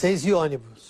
Seis e ônibus.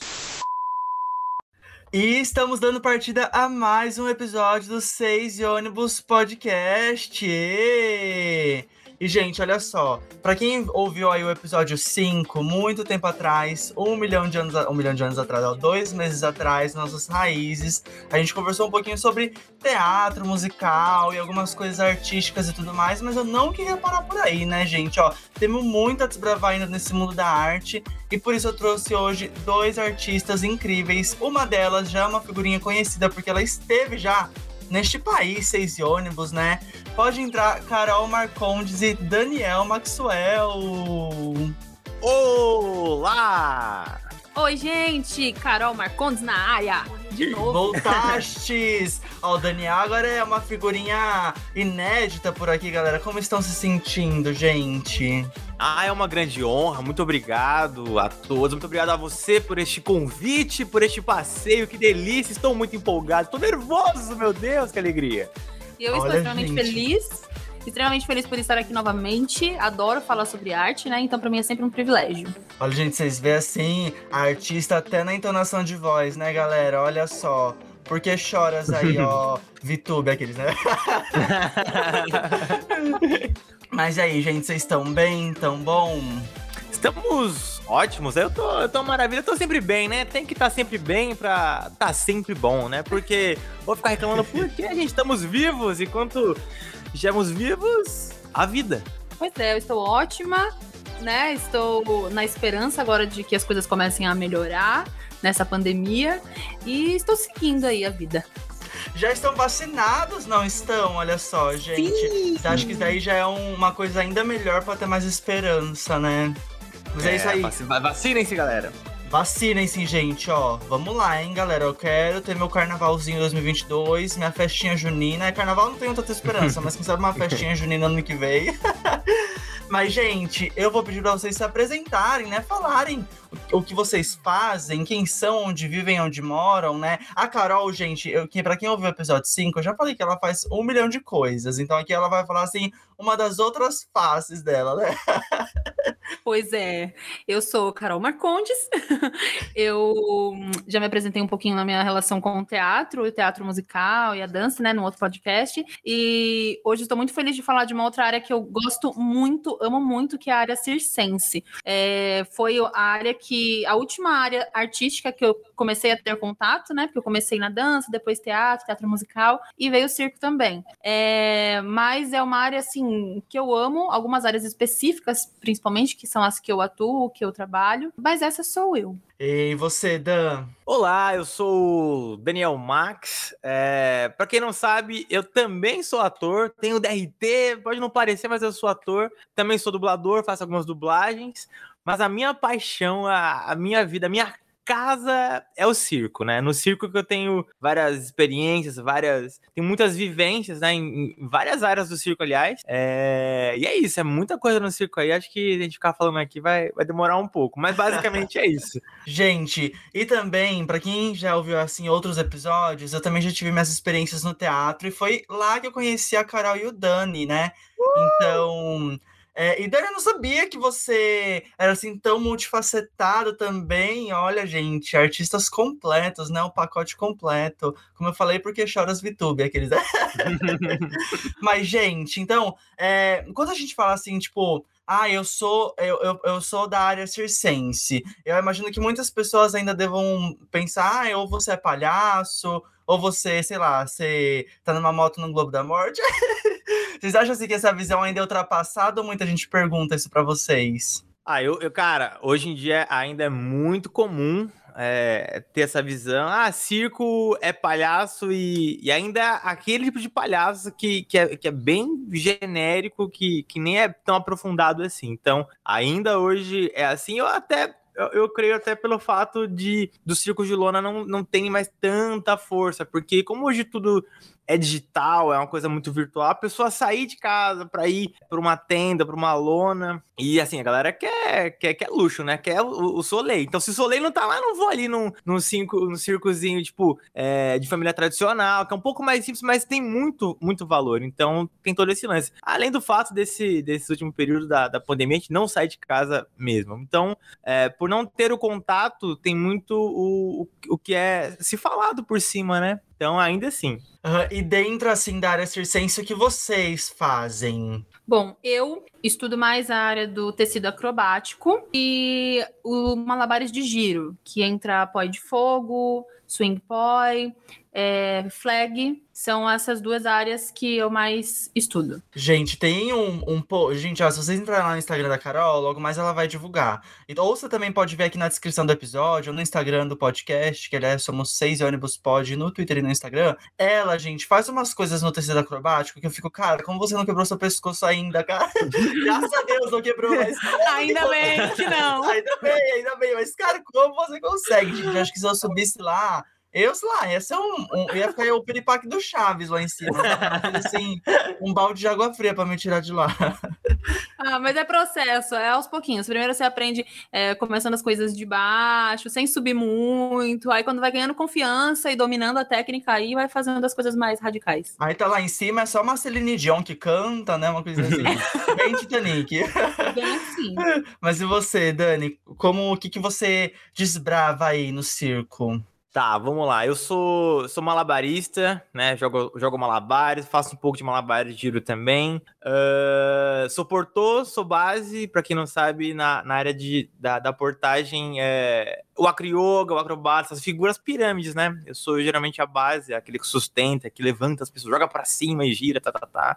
E estamos dando partida a mais um episódio do Seis e Ônibus Podcast. E... E, gente, olha só. Pra quem ouviu aí o episódio 5, muito tempo atrás, um milhão de anos, um milhão de anos atrás, ó, dois meses atrás, nossas raízes, a gente conversou um pouquinho sobre teatro, musical e algumas coisas artísticas e tudo mais, mas eu não queria parar por aí, né, gente? Ó, temos muito a desbravar ainda nesse mundo da arte, e por isso eu trouxe hoje dois artistas incríveis. Uma delas já é uma figurinha conhecida, porque ela esteve já neste país, seis ônibus, né? Pode entrar Carol Marcondes e Daniel Maxwell. Olá! Oi, gente! Carol Marcondes na área! De novo. Voltastes! Ó, o Daniel agora é uma figurinha inédita por aqui, galera. Como estão se sentindo, gente? Ah, é uma grande honra. Muito obrigado a todos. Muito obrigado a você por este convite, por este passeio. Que delícia. Estou muito empolgado. Estou nervoso, meu Deus, que alegria. E eu Olha, estou extremamente gente. feliz. Extremamente feliz por estar aqui novamente. Adoro falar sobre arte, né? Então, pra mim é sempre um privilégio. Olha, gente, vocês veem assim, a artista até na entonação de voz, né, galera? Olha só. Por que choras aí, ó, Vitube, aqueles, né? Mas aí, gente, vocês estão bem? Tão bom? Estamos ótimos. Eu tô, eu tô maravilha. Eu tô sempre bem, né? Tem que estar sempre bem pra tá sempre bom, né? Porque vou ficar reclamando porque a gente estamos vivos. Enquanto estivermos vivos, a vida. Pois é, eu estou ótima, né? Estou na esperança agora de que as coisas comecem a melhorar nessa pandemia. E estou seguindo aí a vida. Já estão vacinados, não estão? Olha só, gente. Sim. Acho que isso daí já é um- uma coisa ainda melhor pra ter mais esperança, né? Mas é, isso aí. vaci- Vacinem-se, galera. Vacinem-se, gente, ó. Vamos lá, hein, galera. Eu quero ter meu carnavalzinho 2022, minha festinha junina. É, Carnaval não tenho tanta esperança, mas quem sabe uma festinha junina ano que vem. mas, gente, eu vou pedir pra vocês se apresentarem, né? Falarem o, que vocês fazem, quem são, onde vivem, onde moram, né? A Carol, gente, eu, que, pra quem ouviu o episódio 5, eu já falei que ela faz um milhão de coisas. Então aqui ela vai falar, assim, uma das outras faces dela, né? Pois é, eu sou Carol Marcondes. Eu hum, já me apresentei um pouquinho na minha relação com o teatro, o teatro musical e a dança, né, no outro podcast. E hoje estou muito feliz de falar de uma outra área que eu gosto muito, amo muito, que é a área circense. É, foi a área que, a última área artística que eu comecei a ter contato, né, porque eu comecei na dança, depois teatro, teatro musical e veio o circo também. É, mas é uma área assim que eu amo, algumas áreas específicas, principalmente, que são as que eu atuo, que eu trabalho, mas essa sou eu. E você, Dan? Olá, eu sou o Daniel Max. É, para quem não sabe, eu também sou ator, tenho DRT, pode não parecer, mas eu sou ator. Também sou dublador, faço algumas dublagens. Mas a minha paixão, a, a minha vida, a minha casa é o circo, né? No circo que eu tenho várias experiências, várias. Tenho muitas vivências, né? Em, em várias áreas do circo, aliás. É, e é isso, é muita coisa no circo aí. Acho que a gente ficar falando aqui vai, vai demorar um pouco. Mas basicamente é isso. Gente, e também, pra quem já ouviu assim outros episódios, eu também já tive minhas experiências no teatro e foi lá que eu conheci a Carol e o Dani, né? Então, é, e Dani, eu não sabia que você era assim tão multifacetado também. Olha, gente, artistas completos, né? O pacote completo. Como eu falei, porque choras VTube, aqueles. Mas, gente, então, é, quando a gente fala assim, tipo, ah, eu sou eu, eu, eu sou da área circense. Eu imagino que muitas pessoas ainda devam pensar, ah, ou você é palhaço, ou você, sei lá, você tá numa moto no Globo da Morte. vocês acham assim que essa visão ainda é ultrapassada ou muita gente pergunta isso pra vocês? Ah, eu, eu, cara, hoje em dia ainda é muito comum é, ter essa visão. Ah, circo é palhaço e, e ainda aquele tipo de palhaço que, que, é, que é bem genérico, que, que nem é tão aprofundado assim. Então, ainda hoje é assim. Eu até eu, eu, creio até pelo fato de do circo de lona não, não tem mais tanta força, porque como hoje tudo é digital, é uma coisa muito virtual. A pessoa sair de casa para ir para uma tenda, para uma lona. E assim, a galera quer, quer, quer luxo, né? Quer o, o Soleil. Então, se o Soleil não tá lá, não vou ali num, num, cinco, num circozinho, tipo, é, de família tradicional, que é um pouco mais simples, mas tem muito, muito valor. Então, tem todo esse lance. Além do fato desse, desse último período da, da pandemia, a gente não sai de casa mesmo. Então, é, por não ter o contato, tem muito o, o, o que é se falado por cima, né? Então, ainda assim. Uhum. E dentro, assim, da área circense, o que vocês fazem? Bom, eu estudo mais a área do tecido acrobático e o malabares de giro, que entra poi de fogo, swing poi, é, flag, são essas duas áreas que eu mais estudo. Gente, tem um, um gente, ó, se vocês entrarem lá no Instagram da Carol, logo mais ela vai divulgar. Ou você também pode ver aqui na descrição do episódio, ou no Instagram do podcast, que aliás somos seis ônibus pod no Twitter e no Instagram. Ela, gente, faz umas coisas no tecido acrobático que eu fico, cara, como você não quebrou seu pescoço ainda, cara? Graças a Deus não quebrou, mas. ainda bem que não. ainda bem, ainda bem, mas, cara, como você consegue, gente? Eu acho que se eu subisse lá eu, sei lá, ia ser um, um ia ficar o piripaque do Chaves lá em cima. Assim, um balde de água fria para me tirar de lá. Ah, mas é processo, é aos pouquinhos. Primeiro você aprende é, começando as coisas de baixo, sem subir muito. Aí quando vai ganhando confiança e dominando a técnica, aí vai fazendo as coisas mais radicais. Aí tá lá em cima, é só uma Celine Dion que canta, né? Uma coisa assim. bem Titanic. Bem assim. Mas e você, Dani? Como, o que, que você desbrava aí no circo? Tá, vamos lá. Eu sou, sou malabarista, né? Jogo, jogo malabares, faço um pouco de malabares de giro também. Uh, sou portor, sou base, para quem não sabe, na, na área de, da, da portagem, é, o acroyoga, o acrobata, as figuras pirâmides, né? Eu sou geralmente a base, aquele que sustenta, que levanta as pessoas, joga para cima e gira, tá, tá, tá.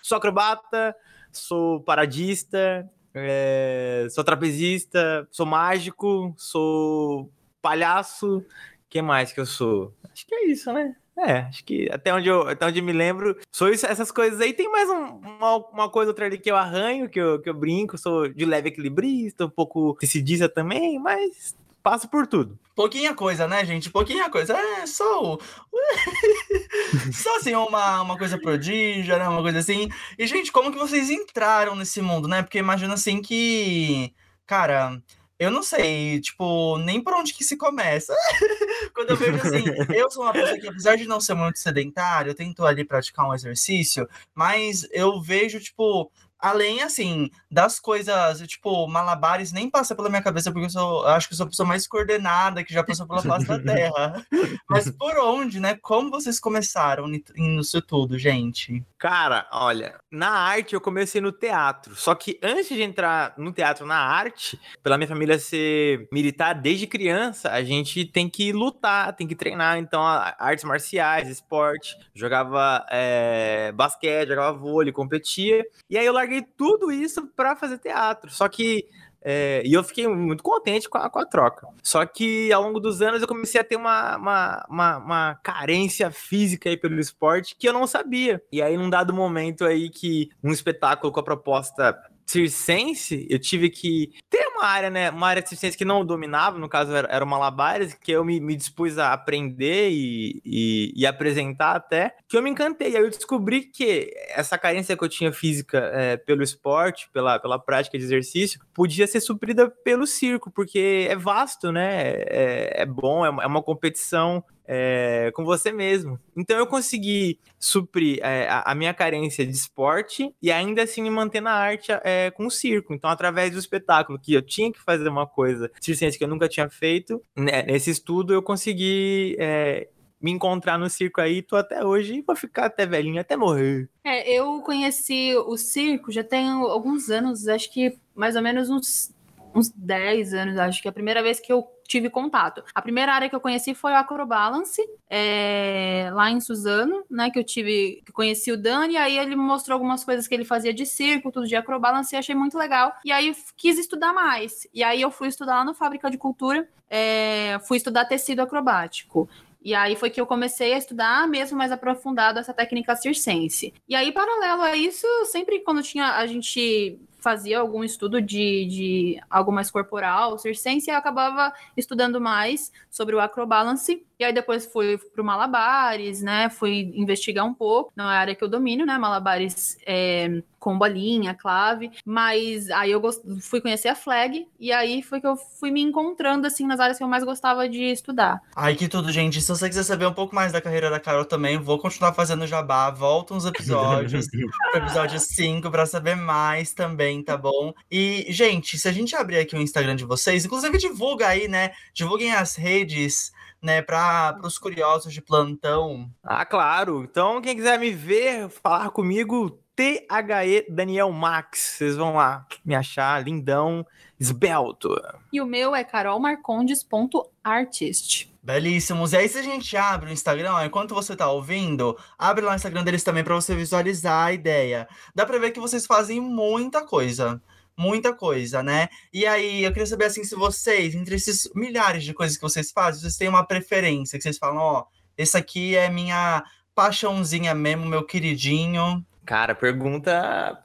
Sou acrobata, sou paradista, é, sou trapezista, sou mágico, sou palhaço que mais que eu sou? Acho que é isso, né? É, acho que até onde eu, até onde eu me lembro, sou isso, essas coisas aí. Tem mais um, uma, uma coisa outra ali que eu arranho, que eu, que eu brinco, sou de leve equilibrista, um pouco decidista também, mas passo por tudo. Pouquinha coisa, né, gente? Pouquinha coisa. É só. só assim, uma, uma coisa prodígia, né? Uma coisa assim. E, gente, como que vocês entraram nesse mundo, né? Porque imagina assim que. Cara eu não sei, tipo, nem por onde que se começa. Quando eu vejo assim, eu sou uma pessoa que, apesar de não ser muito sedentário, eu tento ali praticar um exercício, mas eu vejo, tipo, além, assim, das coisas, tipo, malabares nem passa pela minha cabeça, porque eu, sou, acho que eu sou a pessoa mais coordenada que já passou pela face da Terra. Mas por onde, né? Como vocês começaram nisso tudo, gente? Cara, olha, na arte eu comecei no teatro. Só que antes de entrar no teatro na arte, pela minha família ser militar desde criança, a gente tem que lutar, tem que treinar. Então, artes marciais, esporte, jogava é, basquete, jogava vôlei, competia. E aí eu larguei tudo isso para fazer teatro. Só que é, e eu fiquei muito contente com a, com a, troca. Só que ao longo dos anos eu comecei a ter uma, uma, uma, uma, carência física aí pelo esporte que eu não sabia. E aí, num dado momento aí que um espetáculo com a proposta circense, eu tive que ter uma área, né? Uma área de circense que não dominava, no caso era, era o Malabares, que eu me, me dispus a aprender e, e, e, apresentar até, que eu me encantei. Aí eu descobri que essa carência que eu tinha física é, pelo esporte, pela, pela prática de exercício, podia ser suprida pelo circo, porque é vasto, né? É, é bom, é uma, é uma competição é, com você mesmo. Então eu consegui suprir é, a, minha carência de esporte e ainda assim me manter na arte é, com o circo. Então, através do espetáculo, que eu tinha que fazer uma coisa circense que eu nunca tinha feito, né, nesse estudo eu consegui é, me encontrar no circo aí, tô até hoje vou ficar até velhinho, até morrer. É, eu conheci o circo já tem alguns anos, acho que mais ou menos uns, uns 10 anos, acho que é a primeira vez que eu tive contato. A primeira área que eu conheci foi o Acrobalance, é, lá em Suzano, né? Que eu tive, que conheci o Dani, aí ele me mostrou algumas coisas que ele fazia de circo, tudo de Acrobalance, e achei muito legal. E aí quis estudar mais. E aí eu fui estudar lá no Fábrica de Cultura, é, fui estudar tecido acrobático. E aí foi que eu comecei a estudar mesmo mais aprofundado essa técnica circense. E aí, paralelo a isso, sempre quando tinha a gente fazia algum estudo de, de algo mais corporal, circense, eu acabava estudando mais sobre o acrobalance. E aí depois fui pro Malabares, né? Fui investigar um pouco, na área que eu domino, né? Malabares é, com bolinha, clave, mas aí eu gost... fui conhecer a flag e aí foi que eu fui me encontrando assim nas áreas que eu mais gostava de estudar. Ai, que tudo, gente. Se você quiser saber um pouco mais da carreira da Carol também, vou continuar fazendo jabá, volta uns episódios, episódio 5 para saber mais também, tá bom? E, gente, se a gente abrir aqui o Instagram de vocês, inclusive divulga aí, né? Divulguem as redes né, para os curiosos de plantão. Ah, claro. Então, quem quiser me ver, falar comigo, THE Daniel Max. Vocês vão lá me achar lindão, esbelto. E o meu é carolmarcondes.artist. Belíssimos. E aí, se a gente abre o Instagram, enquanto você tá ouvindo, abre lá o Instagram deles também para você visualizar a ideia. Dá para ver que vocês fazem muita coisa. Muita coisa, né? E aí, eu queria saber assim, se vocês, entre esses milhares de coisas que vocês fazem, vocês têm uma preferência, que vocês falam, ó, oh, esse aqui é minha paixãozinha mesmo, meu queridinho. Cara, pergunta.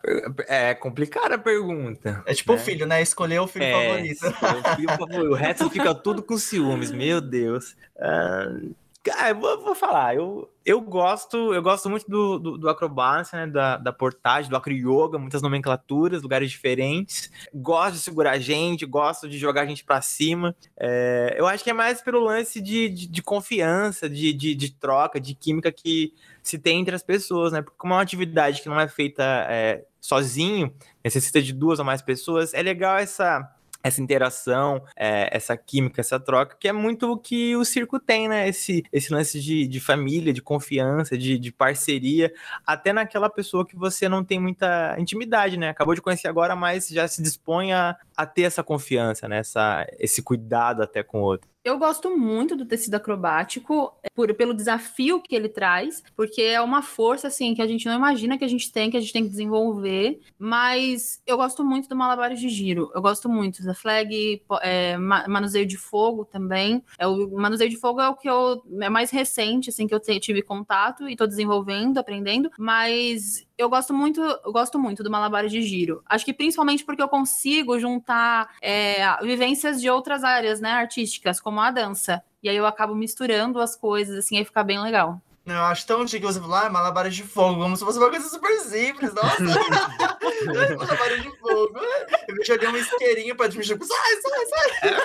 É complicada a pergunta. É tipo né? o filho, né? Escolher o filho é, favorito. O, filho favorito. o resto fica tudo com ciúmes, meu Deus. Uh, cara, eu vou, vou, falar. Eu, eu gosto eu gosto muito do, do, do acrobácia, né? Da, da portagem, do acro yoga, muitas nomenclaturas, lugares diferentes. Gosto de segurar a gente, gosto de jogar a gente para cima. É, eu acho que é mais pelo lance de, de, de confiança, de, de, de troca, de química que se tem entre as pessoas, né? Porque como é uma atividade que não é feita é, sozinho, necessita de duas ou mais pessoas, é legal essa essa interação, é, essa química, essa troca, que é muito o que o circo tem, né? Esse, esse lance de, de família, de confiança, de, de parceria, até naquela pessoa que você não tem muita intimidade, né? Acabou de conhecer agora, mas já se dispõe a, a ter essa confiança, né? Essa, esse cuidado até com o outro. Eu gosto muito do tecido acrobático, é, por, pelo desafio que ele traz, porque é uma força assim que a gente não imagina que a gente tem, que a gente tem que desenvolver. Mas eu gosto muito do malabares de giro. Eu gosto muito da flag, é, manuseio de fogo também. É o manuseio de fogo é o que eu é mais recente assim que eu tive contato e estou desenvolvendo, aprendendo. Mas eu gosto muito, eu gosto muito do malabares de giro. Acho que principalmente porque eu consigo juntar é, vivências de outras áreas, né, artísticas, como a dança. E aí eu acabo misturando as coisas, assim, aí fica bem legal. Eu acho tão chique você falar, ah, malabares de fogo, como se fosse uma coisa super simples, nossa! malabares de fogo. Eu joguei um isqueirinho pra te mexer, sai, sai, sai!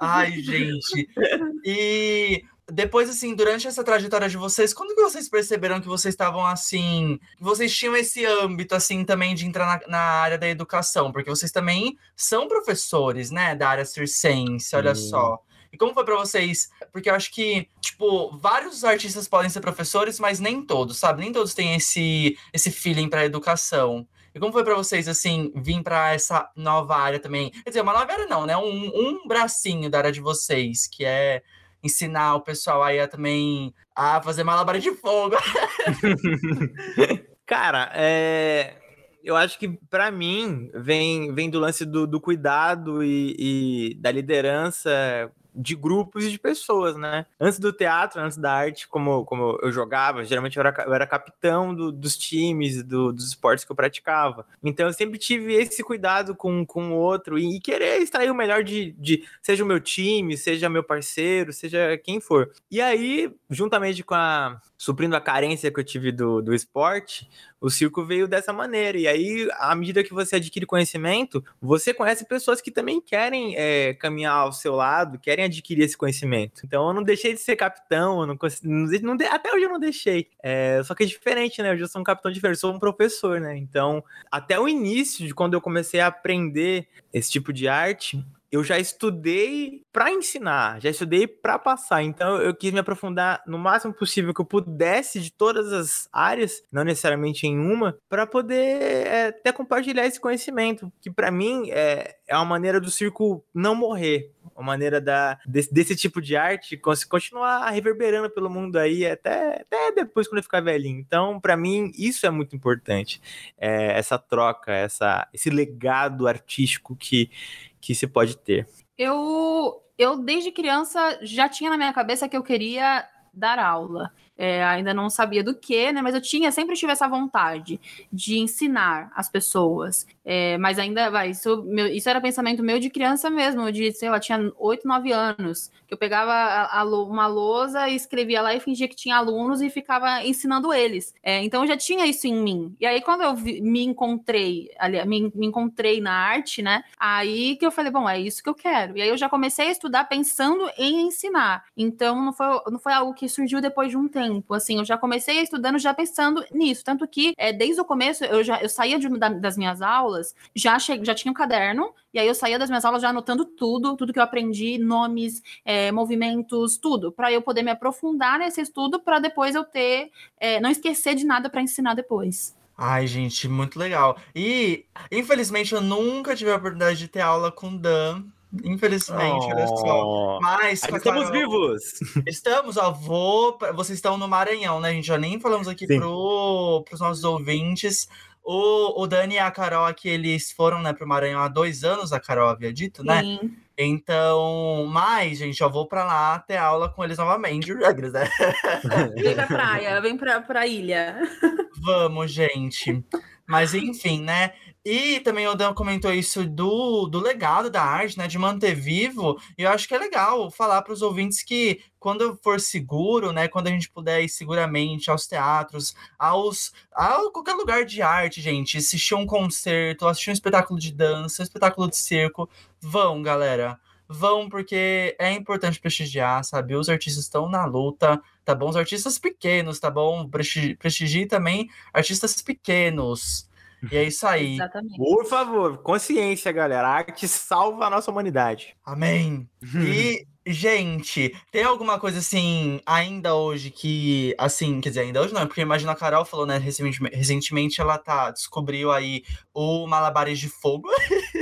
Ai, gente. E depois, assim, durante essa trajetória de vocês, quando que vocês perceberam que vocês estavam, assim, que vocês tinham esse âmbito, assim, também de entrar na, na área da educação? Porque vocês também são professores, né, da área circense, olha só. E como foi para vocês? Porque eu acho que, tipo, vários artistas podem ser professores, mas nem todos, sabe? Nem todos têm esse, esse feeling para educação. E como foi para vocês, assim, vir para essa nova área também? Quer dizer, uma nova área não, né? Um, um bracinho da área de vocês, que é ensinar o pessoal aí a também a fazer malabar de fogo. Cara, é, eu acho que para mim vem, vem do lance do, do cuidado e, e, da liderança de grupos e de pessoas, né? Antes do teatro, antes da arte, como, como eu jogava, geralmente eu era, eu era capitão do, dos times, do, dos esportes que eu praticava. Então eu sempre tive esse cuidado com, com o outro e, e querer extrair o melhor de, de, seja o meu time, seja meu parceiro, seja quem for. E aí, juntamente com a. suprindo a carência que eu tive do, do esporte, o circo veio dessa maneira. E aí, à medida que você adquire conhecimento, você conhece pessoas que também querem é, caminhar ao seu lado, querem adquirir esse conhecimento. Então, eu não deixei de ser capitão, não, não, não até hoje eu não deixei. É, só que é diferente, né? Hoje eu sou um capitão diferente, sou um professor, né? Então, até o início de quando eu comecei a aprender esse tipo de arte, eu já estudei para ensinar, já estudei para passar. Então eu quis me aprofundar no máximo possível que eu pudesse de todas as áreas, não necessariamente em uma, para poder é, até compartilhar esse conhecimento, que para mim é, é uma maneira do circo não morrer, uma maneira da, desse, desse tipo de arte continuar reverberando pelo mundo aí até, até depois quando eu ficar velhinho. Então, para mim, isso é muito importante. É, essa troca, essa, esse legado artístico que, que se pode ter? Eu, eu desde criança já tinha na minha cabeça que eu queria dar aula. É, ainda não sabia do que, né? Mas eu tinha, sempre tive essa vontade de ensinar as pessoas. É, mas ainda vai, isso, meu, isso era pensamento meu de criança mesmo, de, sei lá, tinha 8, 9 anos, que eu pegava a, a, uma lousa e escrevia lá e fingia que tinha alunos e ficava ensinando eles. É, então eu já tinha isso em mim. E aí, quando eu vi, me encontrei, ali, me, me encontrei na arte, né? Aí que eu falei, bom, é isso que eu quero. E aí eu já comecei a estudar pensando em ensinar. Então não foi, não foi algo que surgiu depois de um tempo. Assim, eu já comecei estudando já pensando nisso. Tanto que é, desde o começo eu já eu saía de, da, das minhas aulas, já, che, já tinha um caderno, e aí eu saía das minhas aulas já anotando tudo, tudo que eu aprendi, nomes, é, movimentos, tudo, para eu poder me aprofundar nesse estudo para depois eu ter, é, não esquecer de nada para ensinar depois. Ai, gente, muito legal. E, infelizmente, eu nunca tive a oportunidade de ter aula com Dan. Infelizmente, oh, olha só. Mas estamos vivos. Estamos, ó. Vou, vocês estão no Maranhão, né? A gente já nem falamos aqui para os nossos ouvintes. O, o Dani e a Carol aqui, eles foram, né, pro Maranhão há dois anos, a Carol havia dito, né? Sim. Então, mas, gente, eu vou para lá ter aula com eles novamente. Né? Vem pra praia, vem pra, pra ilha. Vamos, gente. Mas enfim, né? E também o Dan comentou isso do, do legado da arte, né? De manter vivo. E eu acho que é legal falar para os ouvintes que quando for seguro, né? Quando a gente puder ir seguramente aos teatros, aos a qualquer lugar de arte, gente, assistir um concerto, assistir um espetáculo de dança, um espetáculo de circo, vão, galera vão porque é importante prestigiar, sabe? Os artistas estão na luta, tá bom? Os artistas pequenos, tá bom? Prestigi, prestigie também artistas pequenos. E é isso aí. Exatamente. Por favor, consciência, galera. A arte salva a nossa humanidade. Amém. E, gente, tem alguma coisa assim, ainda hoje que, assim, quer dizer, ainda hoje não, porque imagina a Carol falou, né, recentemente, recentemente ela tá, descobriu aí o Malabares de Fogo.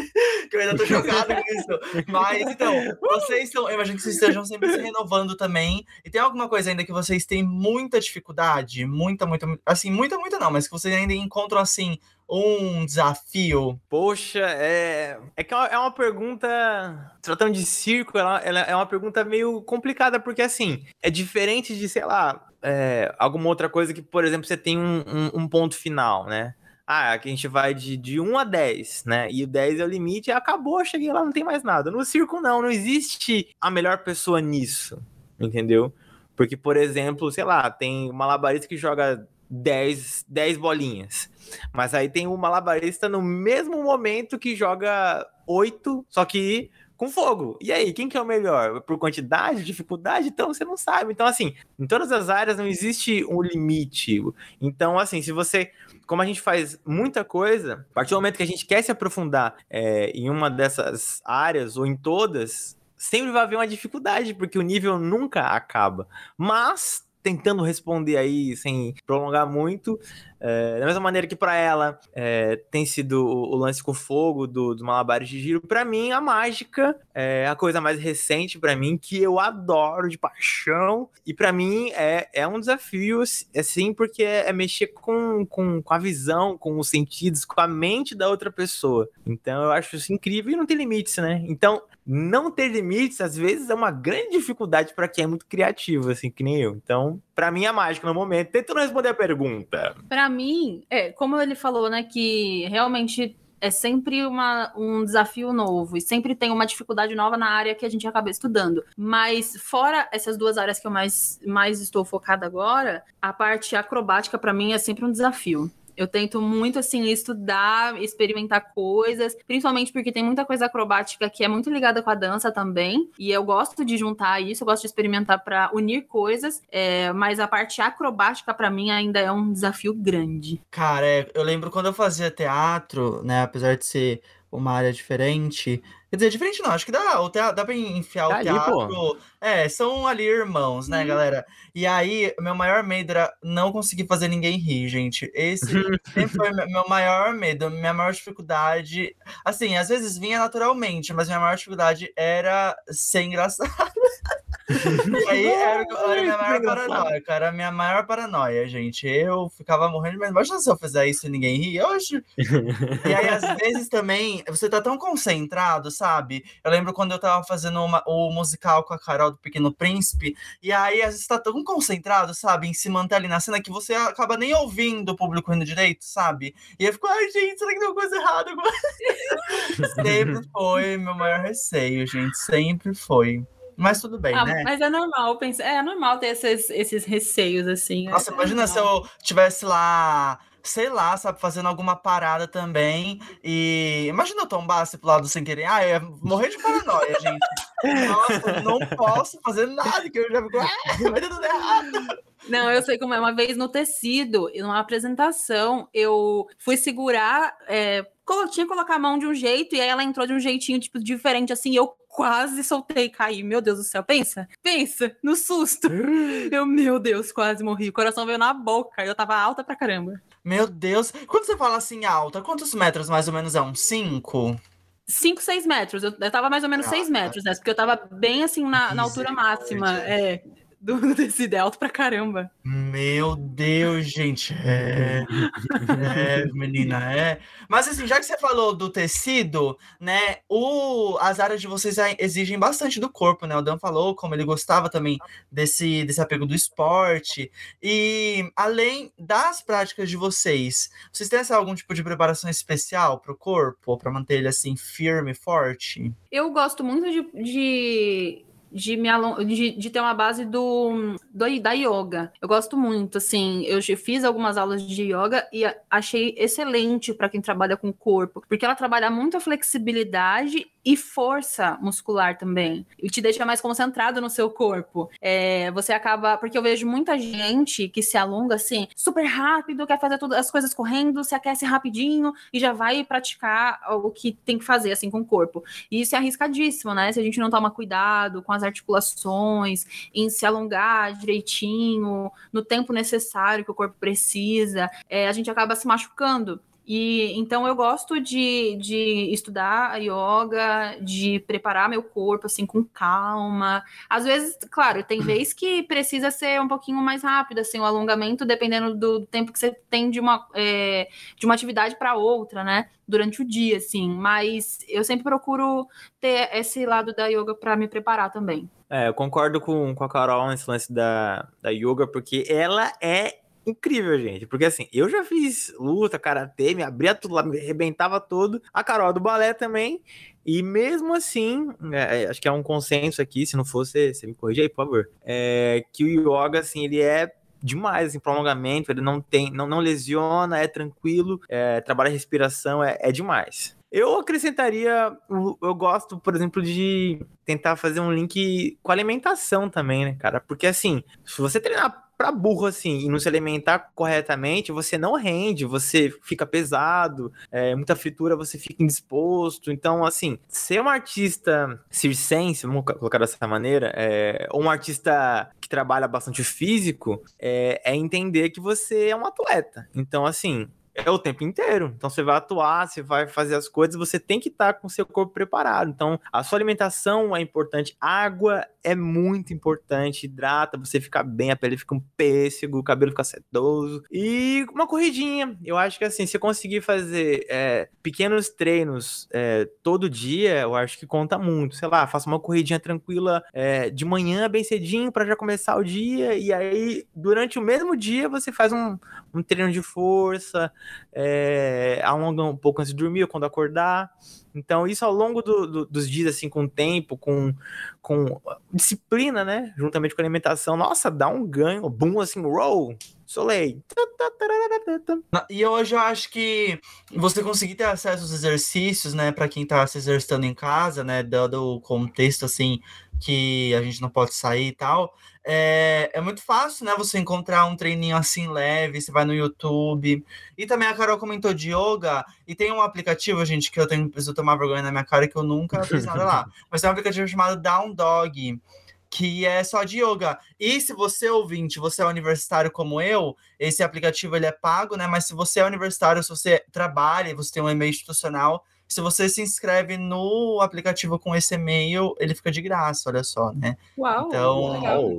que eu ainda tô chocado com isso. Mas, então, vocês estão, eu imagino que vocês estejam sempre se renovando também. E tem alguma coisa ainda que vocês têm muita dificuldade? Muita, muita, assim, muita, muita não, mas que vocês ainda encontram, assim, um desafio? Poxa, é, é que é, é uma pergunta. Tratando de circo, ela, ela é uma pergunta meio complicada, porque assim, é diferente de, sei lá, é, alguma outra coisa que, por exemplo, você tem um, um, um ponto final, né? Ah, aqui a gente vai de, de 1 a 10, né? E o 10 é o limite, acabou, cheguei lá, não tem mais nada. No circo, não, não existe a melhor pessoa nisso, entendeu? Porque, por exemplo, sei lá, tem uma malabarista que joga 10, 10 bolinhas. Mas aí tem um malabarista no mesmo momento que joga 8, só que com fogo. E aí, quem que é o melhor? Por quantidade, dificuldade? Então você não sabe. Então, assim, em todas as áreas não existe um limite. Então, assim, se você. Como a gente faz muita coisa, a partir do momento que a gente quer se aprofundar é, em uma dessas áreas ou em todas, sempre vai haver uma dificuldade, porque o nível nunca acaba. Mas tentando responder aí sem prolongar muito. É, da mesma maneira que para ela é, tem sido o, o, lance com fogo do, dos malabares de giro, para mim a mágica é a coisa mais recente para mim que eu adoro de paixão e para mim é, é um desafio assim porque é, é, mexer com, com, com a visão, com os sentidos, com a mente da outra pessoa. Então eu acho isso incrível e não tem limites, né? Então não ter limites, às vezes, é uma grande dificuldade para quem é muito criativo, assim, que nem eu. Então, para mim, é mágica no momento. Tentando responder a pergunta. Para mim, é, como ele falou, né, que realmente é sempre uma, um desafio novo e sempre tem uma dificuldade nova na área que a gente acaba estudando. Mas fora essas duas áreas que eu mais, mais estou focada agora, a parte acrobática para mim é sempre um desafio. Eu tento muito, assim, estudar, experimentar coisas, principalmente porque tem muita coisa acrobática que é muito ligada com a dança também. E eu gosto de juntar isso, eu gosto de experimentar para unir coisas, é, mas a parte acrobática, para mim, ainda é um desafio grande. Cara, é, eu lembro quando eu fazia teatro, né, apesar de ser uma área diferente, Quer dizer, diferente não, acho que dá, o teatro, dá pra enfiar tá o teatro. Ali, é, são ali irmãos, né, hum. galera? E aí, meu maior medo era não conseguir fazer ninguém rir, gente. Esse sempre foi meu maior medo, minha maior dificuldade. Assim, às vezes vinha naturalmente, mas minha maior dificuldade era ser engraçado. E aí era, era a minha maior paranoia, cara. A minha maior paranoia, gente. Eu ficava morrendo, mas imagina se eu fizer isso e ninguém ri. Oxe. E aí, às vezes, também, você tá tão concentrado, sabe? Eu lembro quando eu tava fazendo uma, o musical com a Carol do Pequeno Príncipe, e aí, às vezes, tá tão concentrado, sabe? Em se manter ali na cena que você acaba nem ouvindo o público indo direito, sabe? E eu fico, ai, gente, será que tem uma coisa errada? Sempre foi meu maior receio, gente. Sempre foi. Mas tudo bem, Ah, né? mas é normal, pensar, é normal ter esses, esses receios, assim. Nossa, é imagina se normal. eu tivesse lá, sei lá, sabe, fazendo alguma parada também. E imagina eu tombasse pro lado sem querer. Ah, eu ia morrer de paranoia, gente. Nossa, eu não posso fazer nada, que eu já fico. Ah, vai dar tudo errado. Não, eu sei como é. Uma vez no tecido, em uma apresentação, eu fui segurar, é, tinha que colocar a mão de um jeito, e aí ela entrou de um jeitinho, tipo, diferente, assim, eu quase soltei caí. Meu Deus do céu, pensa, pensa, no susto. Eu, meu Deus, quase morri. O coração veio na boca, eu tava alta pra caramba. Meu Deus. Quando você fala assim alta, quantos metros mais ou menos é? Um cinco? 5, 6 metros. Eu, eu tava mais ou menos 6 Ah, metros, né? Porque eu tava bem assim na, na altura máxima. É, do, é alto pra caramba. Meu Deus, gente. É, é, menina, é. Mas assim, já que você falou do tecido, né? O, as áreas de vocês exigem bastante do corpo, né? O Dan falou como ele gostava também desse, desse apego do esporte. E além das práticas de vocês, vocês têm essa- algum tipo de preparação especial para o corpo, para manter ele assim firme, forte? Eu gosto muito de, de, de, me de, de ter uma base do, do da yoga. Eu gosto muito, assim. Eu fiz algumas aulas de yoga e achei excelente para quem trabalha com o corpo, porque ela trabalha muito a flexibilidade e força muscular também. E te deixa mais concentrado no seu corpo. É, você acaba. Porque eu vejo muita gente que se alonga assim, super rápido, quer fazer todas as coisas correndo, se aquece rapidinho e já vai praticar o que tem que fazer, assim, com o corpo. E isso é arriscadíssimo, né? Se a gente não toma cuidado com as articulações, em se alongar direitinho, no tempo necessário que o corpo precisa, é, a gente acaba se machucando. E então eu gosto de, de estudar a yoga, de preparar meu corpo assim com calma. Às vezes, claro, tem vez que precisa ser um pouquinho mais rápido, assim, o alongamento, dependendo do tempo que você tem de uma, é, de uma atividade para outra, né? Durante o dia, assim. Mas eu sempre procuro ter esse lado da yoga para me preparar também. É, eu concordo com, com a Carol nesse lance da, da yoga, porque ela é incrível, gente. Porque assim, eu já fiz luta, karatê, me abria tudo lá, me arrebentava todo. A Carol do balé também. E mesmo assim, é, é, acho que é um consenso aqui, se não fosse, você me corrija aí, por favor. É, que o yoga, assim, ele é demais, assim, prolongamento, ele não tem, não, não lesiona, é tranquilo, é, trabalha a respiração, é, é demais. Eu acrescentaria, eu gosto, por exemplo, de tentar fazer um link com alimentação também, né, cara? Porque assim, se você treinar pra burro assim e não se alimentar corretamente, você não rende, você fica pesado, é, muita fritura, você fica indisposto. Então, assim, ser um artista circense, vamos co- colocar dessa maneira, é, ou um artista que trabalha bastante físico, é, é entender que você é um atleta. Então, assim, é o tempo inteiro. Então você vai atuar, você vai fazer as coisas, você tem que estar com o seu corpo preparado. Então a sua alimentação é importante, água é muito importante, hidrata, você fica bem, a pele fica um pêssego, o cabelo fica sedoso. E uma corridinha. Eu acho que assim, se conseguir fazer é, pequenos treinos é, todo dia, eu acho que conta muito. Sei lá, faça uma corridinha tranquila é, de manhã, bem cedinho, para já começar o dia. E aí, durante o mesmo dia, você faz um, um treino de força, é, alonga um pouco antes de dormir quando acordar. Então, isso ao longo do- do- dos dias, assim, com tempo, com, com disciplina, né? Juntamente com alimentação, nossa, dá um ganho, boom, assim, roll, solei. E hoje eu acho que você conseguir ter acesso aos exercícios, né, para quem tá se exercitando em casa, né, dado o contexto assim que a gente não pode sair e tal, é, é muito fácil, né, você encontrar um treininho assim leve, você vai no YouTube. E também a Carol comentou de yoga, e tem um aplicativo, gente, que eu tenho preciso tomar vergonha na minha cara que eu nunca fiz nada lá. Mas tem um aplicativo chamado Down Dog, que é só de yoga. E se você ouvinte, você é universitário como eu, esse aplicativo ele é pago, né? Mas se você é universitário, se você trabalha, você tem um e-mail institucional, se você se inscreve no aplicativo com esse e-mail, ele fica de graça, olha só, né? Uau! Então, legal.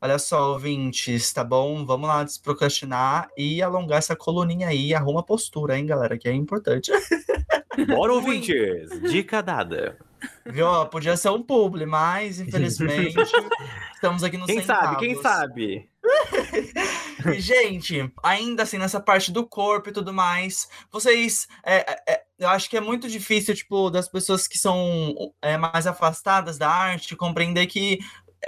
Olha só, ouvintes, tá bom? Vamos lá desprocrastinar e alongar essa coluninha aí. Arruma a postura, hein, galera, que é importante. Bora, ouvintes! Dica dada. Viu? Podia ser um publi, mas infelizmente estamos aqui no Quem sabe, quem sabe? Gente, ainda assim, nessa parte do corpo e tudo mais, vocês. é, é, é, eu acho que é muito difícil, tipo, das pessoas que são é, mais afastadas da arte compreender que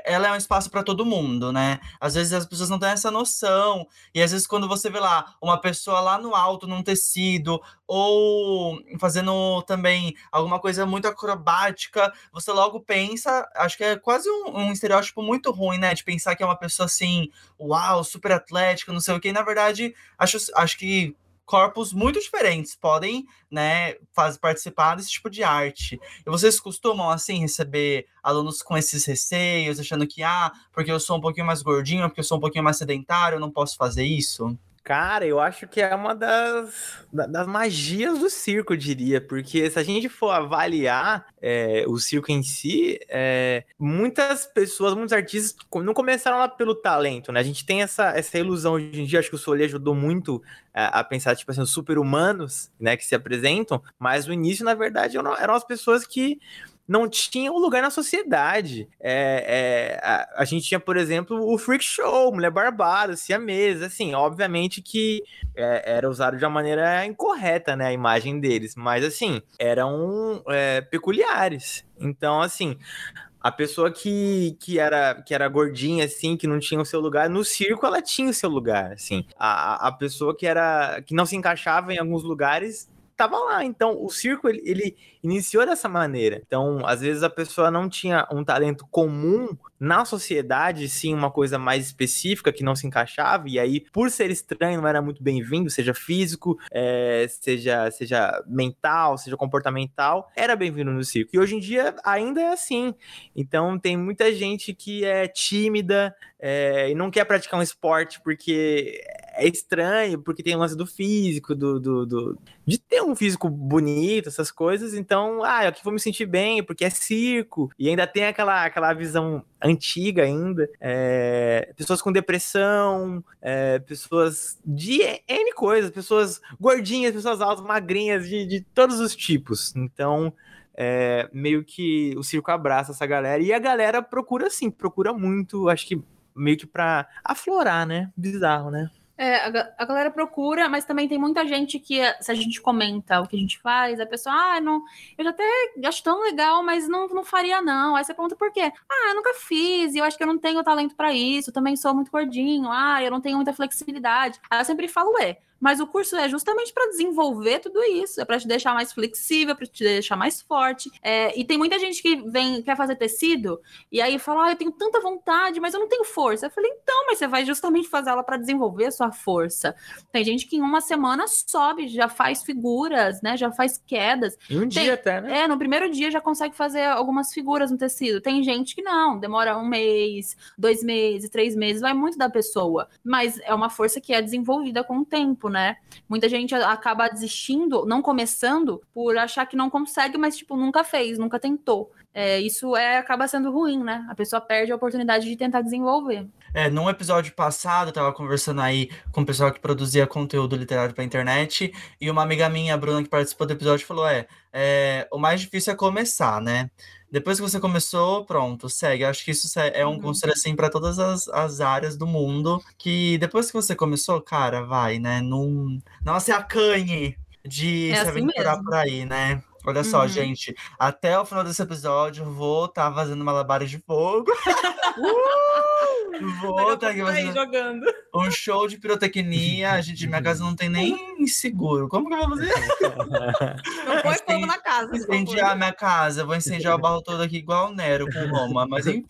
ela é um espaço para todo mundo, né? Às vezes as pessoas não têm essa noção, e às vezes quando você vê lá uma pessoa lá no alto, num tecido, ou fazendo também alguma coisa muito acrobática, você logo pensa, acho que é quase um, um estereótipo muito ruim, né? De pensar que é uma pessoa assim, uau, super atlética, não sei o quê. E, na verdade, acho, acho que corpos muito diferentes podem, né, faz, participar desse tipo de arte. E vocês costumam, assim, receber alunos com esses receios, achando que, ah, porque eu sou um pouquinho mais gordinho, porque eu sou um pouquinho mais sedentário, eu não posso fazer isso? Cara, eu acho que é uma das, da- das magias do circo, eu diria, porque se a gente for avaliar é, o circo em si, é, muitas pessoas, muitos artistas não começaram lá pelo talento, né? A gente tem essa, essa ilusão hoje em dia, acho que o Solé ajudou muito é, a pensar, tipo assim, os super-humanos, né, que se apresentam, mas no início, na verdade, eram, eram as pessoas que não tinham lugar na sociedade. É, é, a, a gente tinha, por exemplo, o Freak Show, Mulher Barbada, Siamesa, assim, obviamente que é, era usado de uma maneira incorreta, né, a imagem deles, mas assim, eram é, peculiares. Então, assim, a pessoa que, que, era, que era gordinha, assim, que não tinha o seu lugar, no circo ela tinha o seu lugar, assim. A- a pessoa que era que não se encaixava em alguns lugares tava lá. Então, o circo, ele, ele iniciou dessa maneira. Então, às vezes a pessoa não tinha um talento comum na sociedade, sim, uma coisa mais específica que não se encaixava, e aí, por ser estranho, não era muito bem-vindo, seja físico, é, seja, seja mental, seja comportamental, era bem-vindo no circo. E hoje em dia ainda é assim. Então, tem muita gente que é tímida é, e não quer praticar um esporte porque é estranho, porque tem o lance do físico, do, do, do- de ter um físico bonito, essas coisas. Então, ah, aqui vou me sentir bem, porque é circo. E ainda tem aquela, aquela visão antiga ainda. é, pessoas com depressão, é, pessoas de N coisas, pessoas gordinhas, pessoas altas, magrinhas, de, de todos os tipos. Então, é, meio que o circo abraça essa galera. E a galera procura sim, procura muito, acho que meio que pra aflorar, né? Bizarro, né? É, a, a galera procura, mas também tem muita gente que, se a gente comenta o que a gente faz, a pessoa, ah, não, eu já até acho tão legal, mas não, não faria, não. Aí você pergunta por quê? Ah, eu nunca fiz, eu acho que eu não tenho talento pra isso, também sou muito gordinho, ah, eu não tenho muita flexibilidade. Aí eu sempre falo, é. Mas o curso é justamente para desenvolver tudo isso, é para te deixar mais flexível, para te deixar mais forte. É, e tem muita gente que vem quer fazer tecido e aí fala, ah, eu tenho tanta vontade, mas eu não tenho força. Eu falei, então, mas você vai justamente fazer ela para desenvolver a sua força. Tem gente que em uma semana sobe, já faz figuras, né? Já faz quedas. Em um Tem- dia até, né? É, no primeiro dia já consegue fazer algumas figuras no tecido. Tem gente que não, demora um mês, dois meses, três meses, vai muito da pessoa. Mas é uma força que é desenvolvida com o tempo, né? Muita gente acaba desistindo, não começando, por achar que não consegue, mas, tipo, nunca fez, nunca tentou. É, isso é, acaba sendo ruim, né? A pessoa perde a oportunidade de tentar desenvolver. É, num episódio passado, eu tava conversando aí com o pessoal que produzia conteúdo literário pra internet, e uma amiga minha, a Bruna, que participou do episódio, falou: é, é, o mais difícil é começar, né? Depois que você começou, pronto, segue. Acho que isso se- é um Uhum. conselho assim para todas as, as áreas do mundo. Que depois que você começou, cara, vai, né? Não, não se acanhe de É se assim aventurar mesmo. por aí, né? Olha só, Uhum. gente, até o final desse episódio, eu vou estar fazendo malabares de fogo. Vou estar aqui fazendo jogando. um show de pirotecnia. A gente, minha casa não tem nem seguro. Como que eu vou fazer? Não põe fogo na casa. Incendiar a minha casa. Vou incendiar o barro todo aqui igual o Nero com Roma, mas enfim.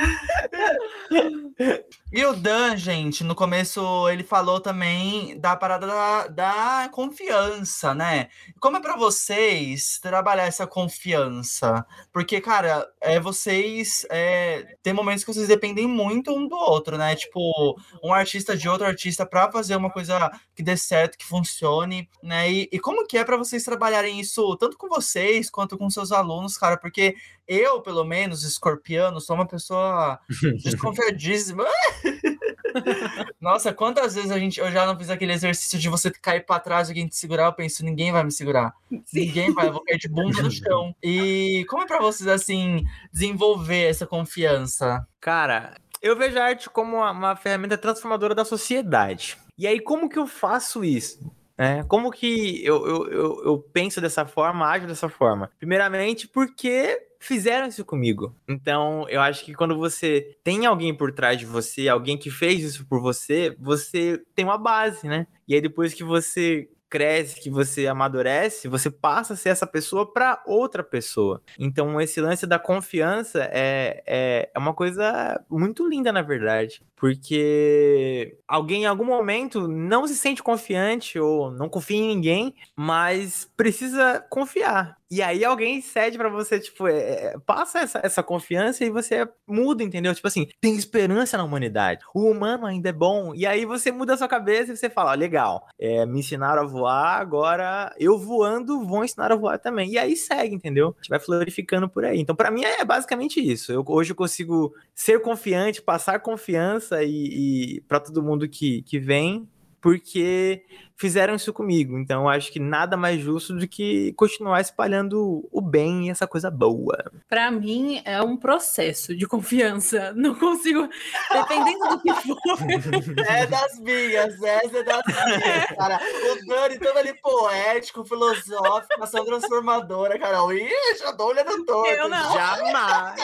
E o Dan, gente, no começo ele falou também da parada da, da confiança, né? Como é para vocês trabalhar essa confiança? Porque, cara, é, vocês é, tem momentos que vocês dependem muito um do outro, né? Tipo, um artista de outro artista para fazer uma coisa que dê certo, que funcione, né? E, e como que é para vocês trabalharem isso tanto com vocês quanto com seus alunos, cara? Porque eu, pelo menos, escorpiano, sou uma pessoa desconfiadíssima. Nossa, quantas vezes a gente, eu já não fiz aquele exercício de você cair para trás e alguém te segurar? Eu penso, ninguém vai me segurar. Sim. Ninguém vai, eu vou cair de bunda no chão. E como é para vocês, assim, desenvolver essa confiança? Cara, eu vejo a arte como uma, uma ferramenta transformadora da sociedade. E aí, como que eu faço isso? É, como que eu, eu, eu, eu, penso dessa forma, ajo dessa forma? Primeiramente, porque fizeram isso comigo. Então, eu acho que quando você tem alguém por trás de você, alguém que fez isso por você, você tem uma base, né? E aí, depois que você cresce, que você amadurece, você passa a ser essa pessoa para outra pessoa. Então, esse lance da confiança é, é, é uma coisa muito linda, na verdade. Porque alguém em algum momento não se sente confiante ou não confia em ninguém, mas precisa confiar. E aí alguém cede para você, tipo, é, é, passa essa, essa confiança e você muda, entendeu? Tipo assim, tem esperança na humanidade. O humano ainda é bom. E aí você muda a sua cabeça e você fala, ó, legal, é, me ensinaram a voar, agora eu voando vou ensinar a voar também. E aí segue, entendeu? A gente vai florificando por aí. Então, para mim é basicamente isso. Eu, hoje eu consigo ser confiante, passar confiança e, e para todo mundo que, que vem, porque fizeram isso comigo. Então, acho que nada mais justo do que continuar espalhando o bem e essa coisa boa. Para mim, é um processo de confiança. Não consigo, dependendo do que for. É das minhas, essa é das minhas, cara. O Dani todo ali poético, filosófico, ação transformadora, Carol. Ih, já tô olhando todo. Eu não. Jamais.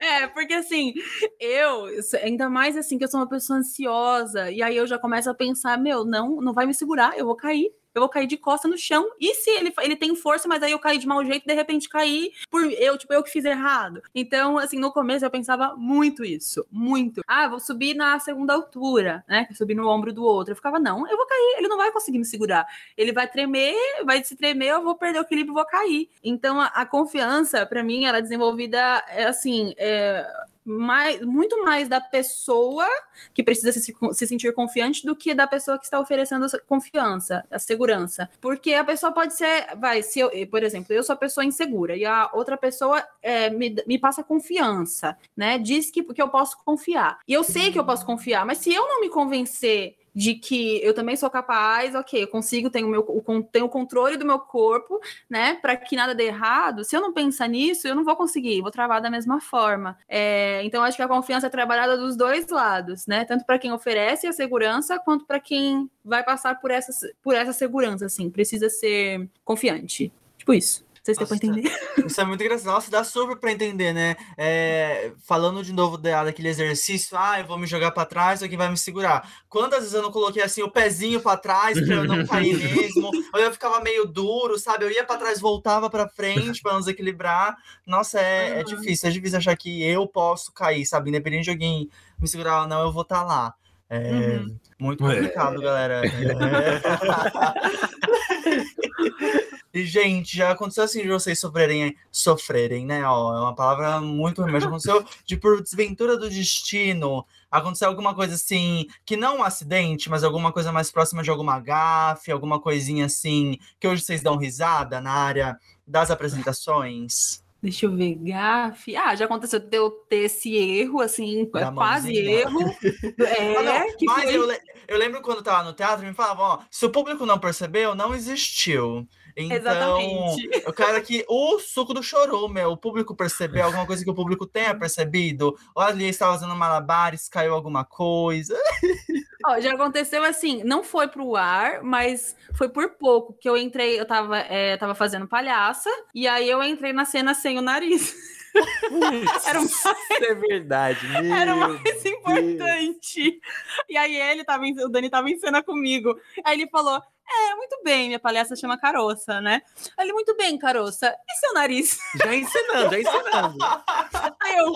É, porque assim, eu, ainda mais assim, que eu sou uma pessoa ansiosa, e aí eu já começo a pensar, meu, não, não vai vai me segurar, eu vou cair. Eu vou cair de costa no chão. E se ele, ele tem força, mas aí eu caí de mau jeito, de repente caí por eu, tipo, eu que fiz errado. Então, assim, no começo eu pensava muito isso. Muito. Ah, vou subir na segunda altura, né? Subir no ombro do outro. Eu ficava, não, eu vou cair, ele não vai conseguir me segurar. Ele vai tremer, vai se tremer, eu vou perder o equilíbrio vou cair. Então, a, a confiança, para mim, ela é desenvolvida, é, assim, é, mais, muito mais da pessoa que precisa se, se, sentir confiante do que da pessoa que está oferecendo a confiança, a segurança. Porque a pessoa pode ser, vai, se eu, por exemplo, eu sou a pessoa insegura e a outra pessoa é, me, me passa confiança, né? Diz que, que eu posso confiar. E eu sei que eu posso confiar, mas se eu não me convencer de que eu também sou capaz, ok, eu consigo, tenho, meu, o, tenho o controle do meu corpo, né, para que nada dê errado. Se eu não pensar nisso, eu não vou conseguir, vou travar da mesma forma. É, então, acho que a confiança é trabalhada dos dois lados, né, tanto para quem oferece a segurança, quanto para quem vai passar por essa, por essa segurança, assim, precisa ser confiante. Tipo isso sei se deu pra entender. Isso é muito engraçado. Nossa, dá super pra entender, né? É, falando de novo daquele exercício, ah, eu vou me jogar pra trás, alguém vai me segurar. Quantas vezes eu não coloquei assim o pezinho pra trás pra eu não cair mesmo? ou eu ficava meio duro, sabe? Eu ia pra trás, voltava pra frente pra não desequilibrar. Nossa, é, é difícil. É difícil achar que eu posso cair, sabe? Independente de alguém me segurar ou não, eu vou estar tá lá. É uhum. muito complicado, é. galera. É. E, gente, já aconteceu assim de vocês sofrerem, sofrerem, né? Ó, é uma palavra muito ruim, mas já aconteceu de por desventura do destino, aconteceu alguma coisa assim, que não um acidente, mas alguma coisa mais próxima de alguma gafe, alguma coisinha assim, que hoje vocês dão risada na área das apresentações? Deixa eu ver, gafe. Ah, já aconteceu de eu ter esse erro, assim, da quase mãozinha. erro. É, ah, mas foi... eu, eu, lembro quando eu tava no teatro, me falavam, ó, se o público não percebeu, não existiu. Então, Exatamente. eu quero que o suco do chorume, o público percebeu alguma coisa que o público tenha percebido. Olha, ali estava fazendo malabares, caiu alguma coisa. Ó, já aconteceu assim, não foi pro ar, mas foi por pouco que eu entrei, eu tava, é, tava fazendo palhaça, e aí eu entrei na cena sem o nariz. Era o Isso é verdade. Meu Era o mais Deus. importante. E aí ele tava, o Dani tava em cena comigo. Aí ele falou: É, muito bem, minha palestra chama Caroça, né? Aí ele, muito bem, Caroça. E seu nariz? Já ensinando, já ensinando. Aí eu.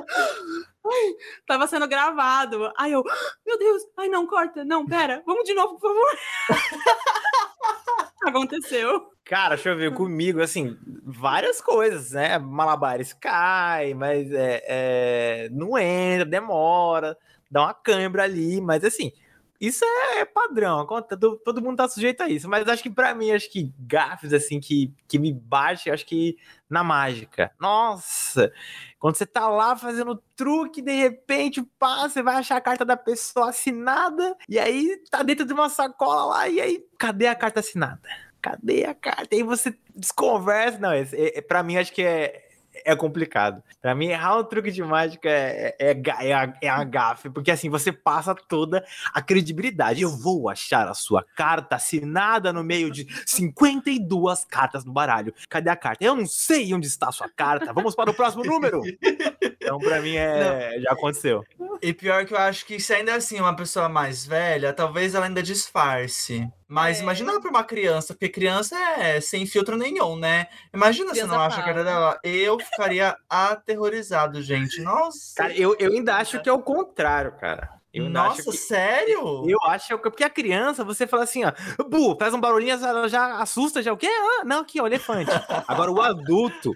"Ai, Tava sendo gravado. Aí eu, meu Deus, ai não, corta, não, pera, vamos de novo, por favor. Aconteceu. Cara, deixa eu ver comigo, assim, várias coisas, né? Malabares cai, mas é, é, não entra, demora, dá uma câimbra ali, mas assim, isso é padrão, conta- todo, mundo tá sujeito a isso, mas acho que pra mim, acho que gafes, assim, que, que me bate, acho que na mágica. Nossa! Quando você tá lá fazendo truque, de repente, pá, você vai achar a carta da pessoa assinada, e aí tá dentro de uma sacola lá, e aí, cadê a carta assinada? Cadê a carta? Aí você desconversa. Não, esse, é, é, pra mim acho que é, é complicado. Pra mim, errar um truque de mágica é, é, é, é, a, é gafe, porque assim, você passa toda a credibilidade. Eu vou achar a sua carta assinada no meio de 52 cartas no baralho. Cadê a carta? Eu não sei onde está a sua carta. Vamos para o próximo número. Então, pra mim, é, já aconteceu. E pior que eu acho que se ainda assim uma pessoa mais velha, talvez ela ainda disfarce. Mas É. imagina pra uma criança, porque criança é sem filtro nenhum, né? Imagina se não acha a cara dela. Eu ficaria aterrorizado, gente. Nossa. Cara, eu, eu ainda acho que é o contrário, cara. Eu Nossa, que- sério? Eu acho que porque a criança, você fala assim, ó, Bu, faz um barulhinho, ela já assusta, já o quê? Ah, não, aqui, ó, elefante. Agora o adulto,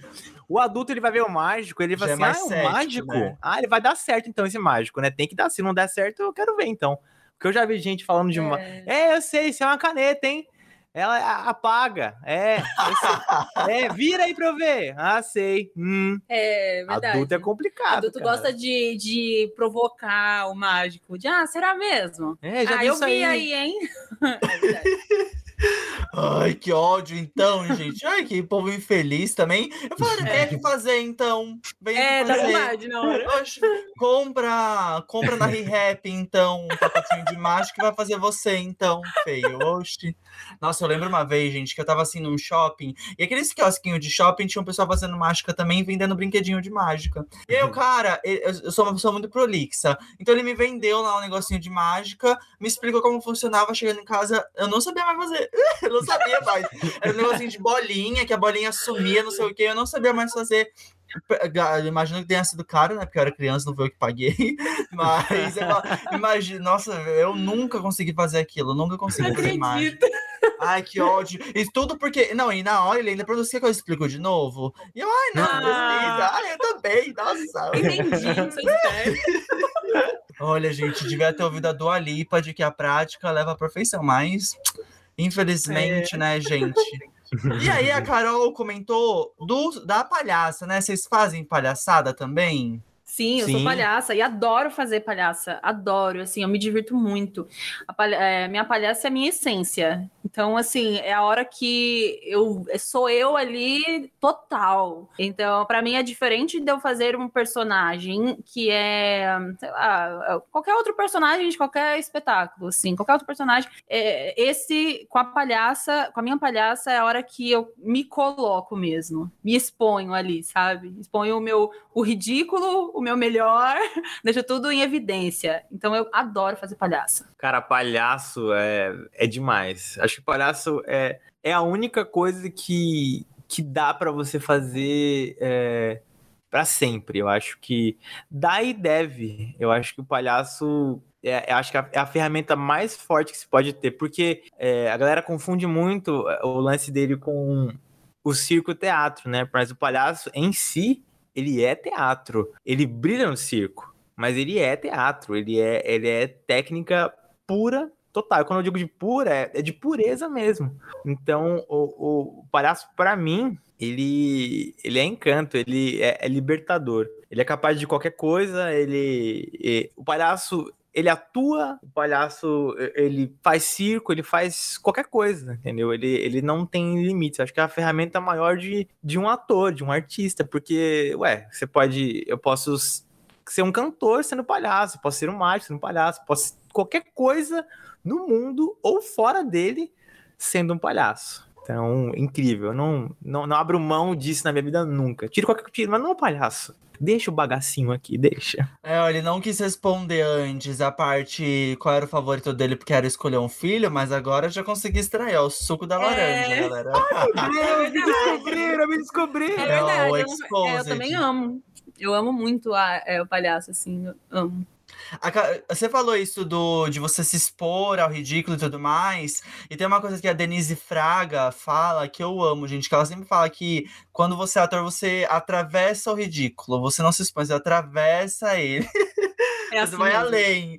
o adulto ele vai ver o mágico, ele vai é assim, ah, o cético, mágico? né? Ah, ele vai dar certo então esse mágico, né? Tem que dar, se não der certo, eu quero ver então. Porque eu já vi gente falando de uma, É. é, eu sei, isso é uma caneta, hein? Ela apaga, é, eu sei. é, vira aí pra eu ver. Ah, sei. Hum, É verdade. adulto é complicado. Adulto cara. gosta de, de provocar o mágico. De, ah, será mesmo? É, já ah, vi eu isso vi aí. aí, hein? é verdade. Ai, que ódio, então, gente. Ai, que povo infeliz também. Eu falaria, vem aqui fazer, então. Vem É, dá fazer. vontade na hora. Oxe, compra, compra na ReHap, então, um pacotinho de mágica que vai fazer você, então, feio. Oxe. Nossa, eu lembro uma vez, gente, que eu tava assim num shopping, e aqueles quiosquinhos de shopping tinha um pessoal fazendo mágica também, vendendo brinquedinho de mágica. E aí, o cara, eu eu sou uma pessoa muito prolixa, então ele me vendeu lá um negocinho de mágica, me explicou como funcionava, chegando em casa, eu não sabia mais fazer. eu não sabia mais. Era um negocinho de bolinha, que a bolinha sumia, não sei o que, eu não sabia mais fazer. Imagino que tenha sido caro, né? Porque eu era criança, não foi eu que paguei. Mas eu imagino, nossa, eu nunca consegui fazer aquilo, nunca consegui fazer mágica. Ai, que ódio. E tudo porque. Não, e na hora ele ainda perguntou: que eu explico de novo? E eu, ai, não, Ah. Ai, eu também, nossa. Entendi. Olha, gente, devia ter ouvido a Dua Lipa de que a prática leva à perfeição, mas infelizmente, né, gente? E aí a Carol comentou do, da palhaça, né? Vocês fazem palhaçada também? Sim, eu Sim. sou palhaça e adoro fazer palhaça. Adoro, assim, eu me divirto muito. Palha- é, minha palhaça é a minha essência. Então, assim, é a hora que eu sou eu ali total. Então, pra mim é diferente de eu fazer um personagem que é, sei lá, qualquer outro personagem de qualquer espetáculo, assim, qualquer outro personagem. É, esse com a palhaça, com a minha palhaça é a hora que eu me coloco mesmo, me exponho ali, sabe? Exponho o meu o ridículo, o meu melhor, deixo tudo em evidência. Então eu adoro fazer palhaça. Cara, palhaço é, é demais. Acho que palhaço é, é a única coisa que, que dá pra você fazer é, para sempre. Eu acho que dá e deve. Eu acho que o palhaço é, eu acho que é a- é a ferramenta mais forte que se pode ter, porque é, a galera confunde muito é, o lance dele com o circo-teatro, né? Mas o palhaço em si, ele é teatro. Ele brilha no circo, mas ele é teatro. Ele é, ele é técnica pura, total. Quando eu digo de pura, é, é de pureza mesmo. Então, o, o palhaço, pra mim, ele, ele é encanto, ele é, é libertador. Ele é capaz de qualquer coisa, ele... e- o palhaço, ele atua, o palhaço, ele faz circo, ele faz qualquer coisa, entendeu? Ele, ele não tem limites. Acho que é a ferramenta maior de, de um ator, de um artista, porque, ué, você pode... Eu posso ser um cantor sendo palhaço, posso ser um mágico sendo palhaço, posso qualquer coisa no mundo ou fora dele sendo um palhaço. Então, incrível. Eu não, não, não abro mão disso na minha vida nunca. Tiro qualquer tiro, mas não, palhaço. Deixa o bagacinho aqui, deixa. É, ele não quis responder antes a parte qual era o favorito dele, porque era escolher um filho, mas agora já consegui extrair, ó, o suco da laranja, É. galera. me descobriram, me descobriram. É É, verdade. o eu, é, eu também amo. Eu amo muito a- é, o palhaço, assim. Eu amo. Você falou isso do, de você se expor ao ridículo e tudo mais. E tem uma coisa que a Denise Fraga fala que eu amo, gente. Que ela sempre fala que quando você é ator, você atravessa o ridículo. Você não se expõe, você atravessa ele. É Você assim vai mesmo. além.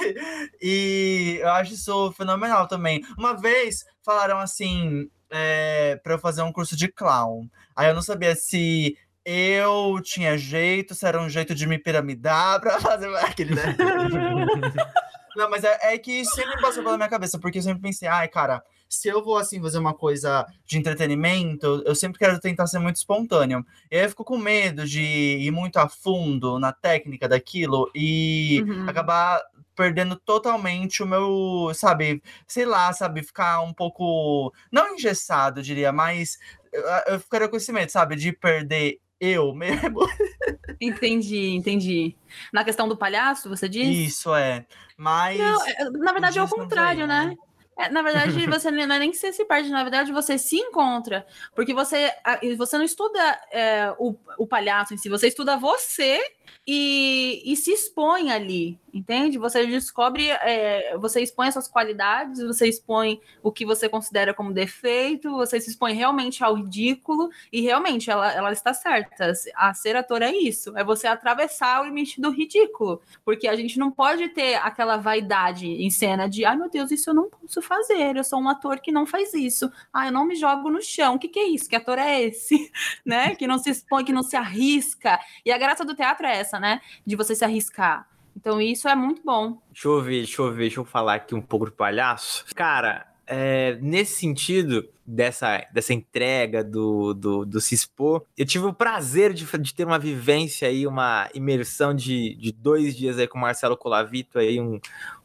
e eu acho isso fenomenal também. Uma vez falaram assim, é, para eu fazer um curso de clown. Aí eu não sabia se eu tinha jeito, se era um jeito de me piramidar pra fazer aquele, né? Não, mas é, é que sempre passou pela minha cabeça, porque eu sempre pensei, ai, cara, se eu vou assim fazer uma coisa de entretenimento, eu sempre quero tentar ser muito espontâneo. E aí eu fico com medo de ir muito a fundo na técnica daquilo e Uhum. acabar perdendo totalmente o meu, sabe, sei lá, sabe, ficar um pouco, não engessado, diria, mas eu, eu ficaria com esse medo, sabe, de perder eu mesmo. Entendi, entendi. Na questão do palhaço, você diz? Isso é. Mas Não, é- na verdade é o contrário, né? É, na verdade, você não é nem que você se perde, na verdade, você se encontra. Porque você, você não estuda é, o, o palhaço em si, você estuda você e, e se expõe ali, entende? Você descobre, é, você expõe as suas qualidades, você expõe o que você considera como defeito, você se expõe realmente ao ridículo, e realmente ela, ela está certa. A ser ator é isso, é você atravessar o limite do ridículo. Porque a gente não pode ter aquela vaidade em cena de, ai meu Deus, isso eu não posso fazer, eu sou um ator que não faz isso. Ah, eu não me jogo no chão. O que, que é isso? Que ator é esse? né? Que não se expõe, que não se arrisca. E a graça do teatro é essa, né? De você se arriscar. Então isso é muito bom. Deixa eu ver, deixa eu ver, deixa eu falar aqui um pouco do palhaço. Cara, é, nesse sentido dessa, dessa entrega do, do, do se expor, eu tive o prazer de, de ter uma vivência aí, uma imersão de, de dois dias aí com o Marcelo Colavito, aí um,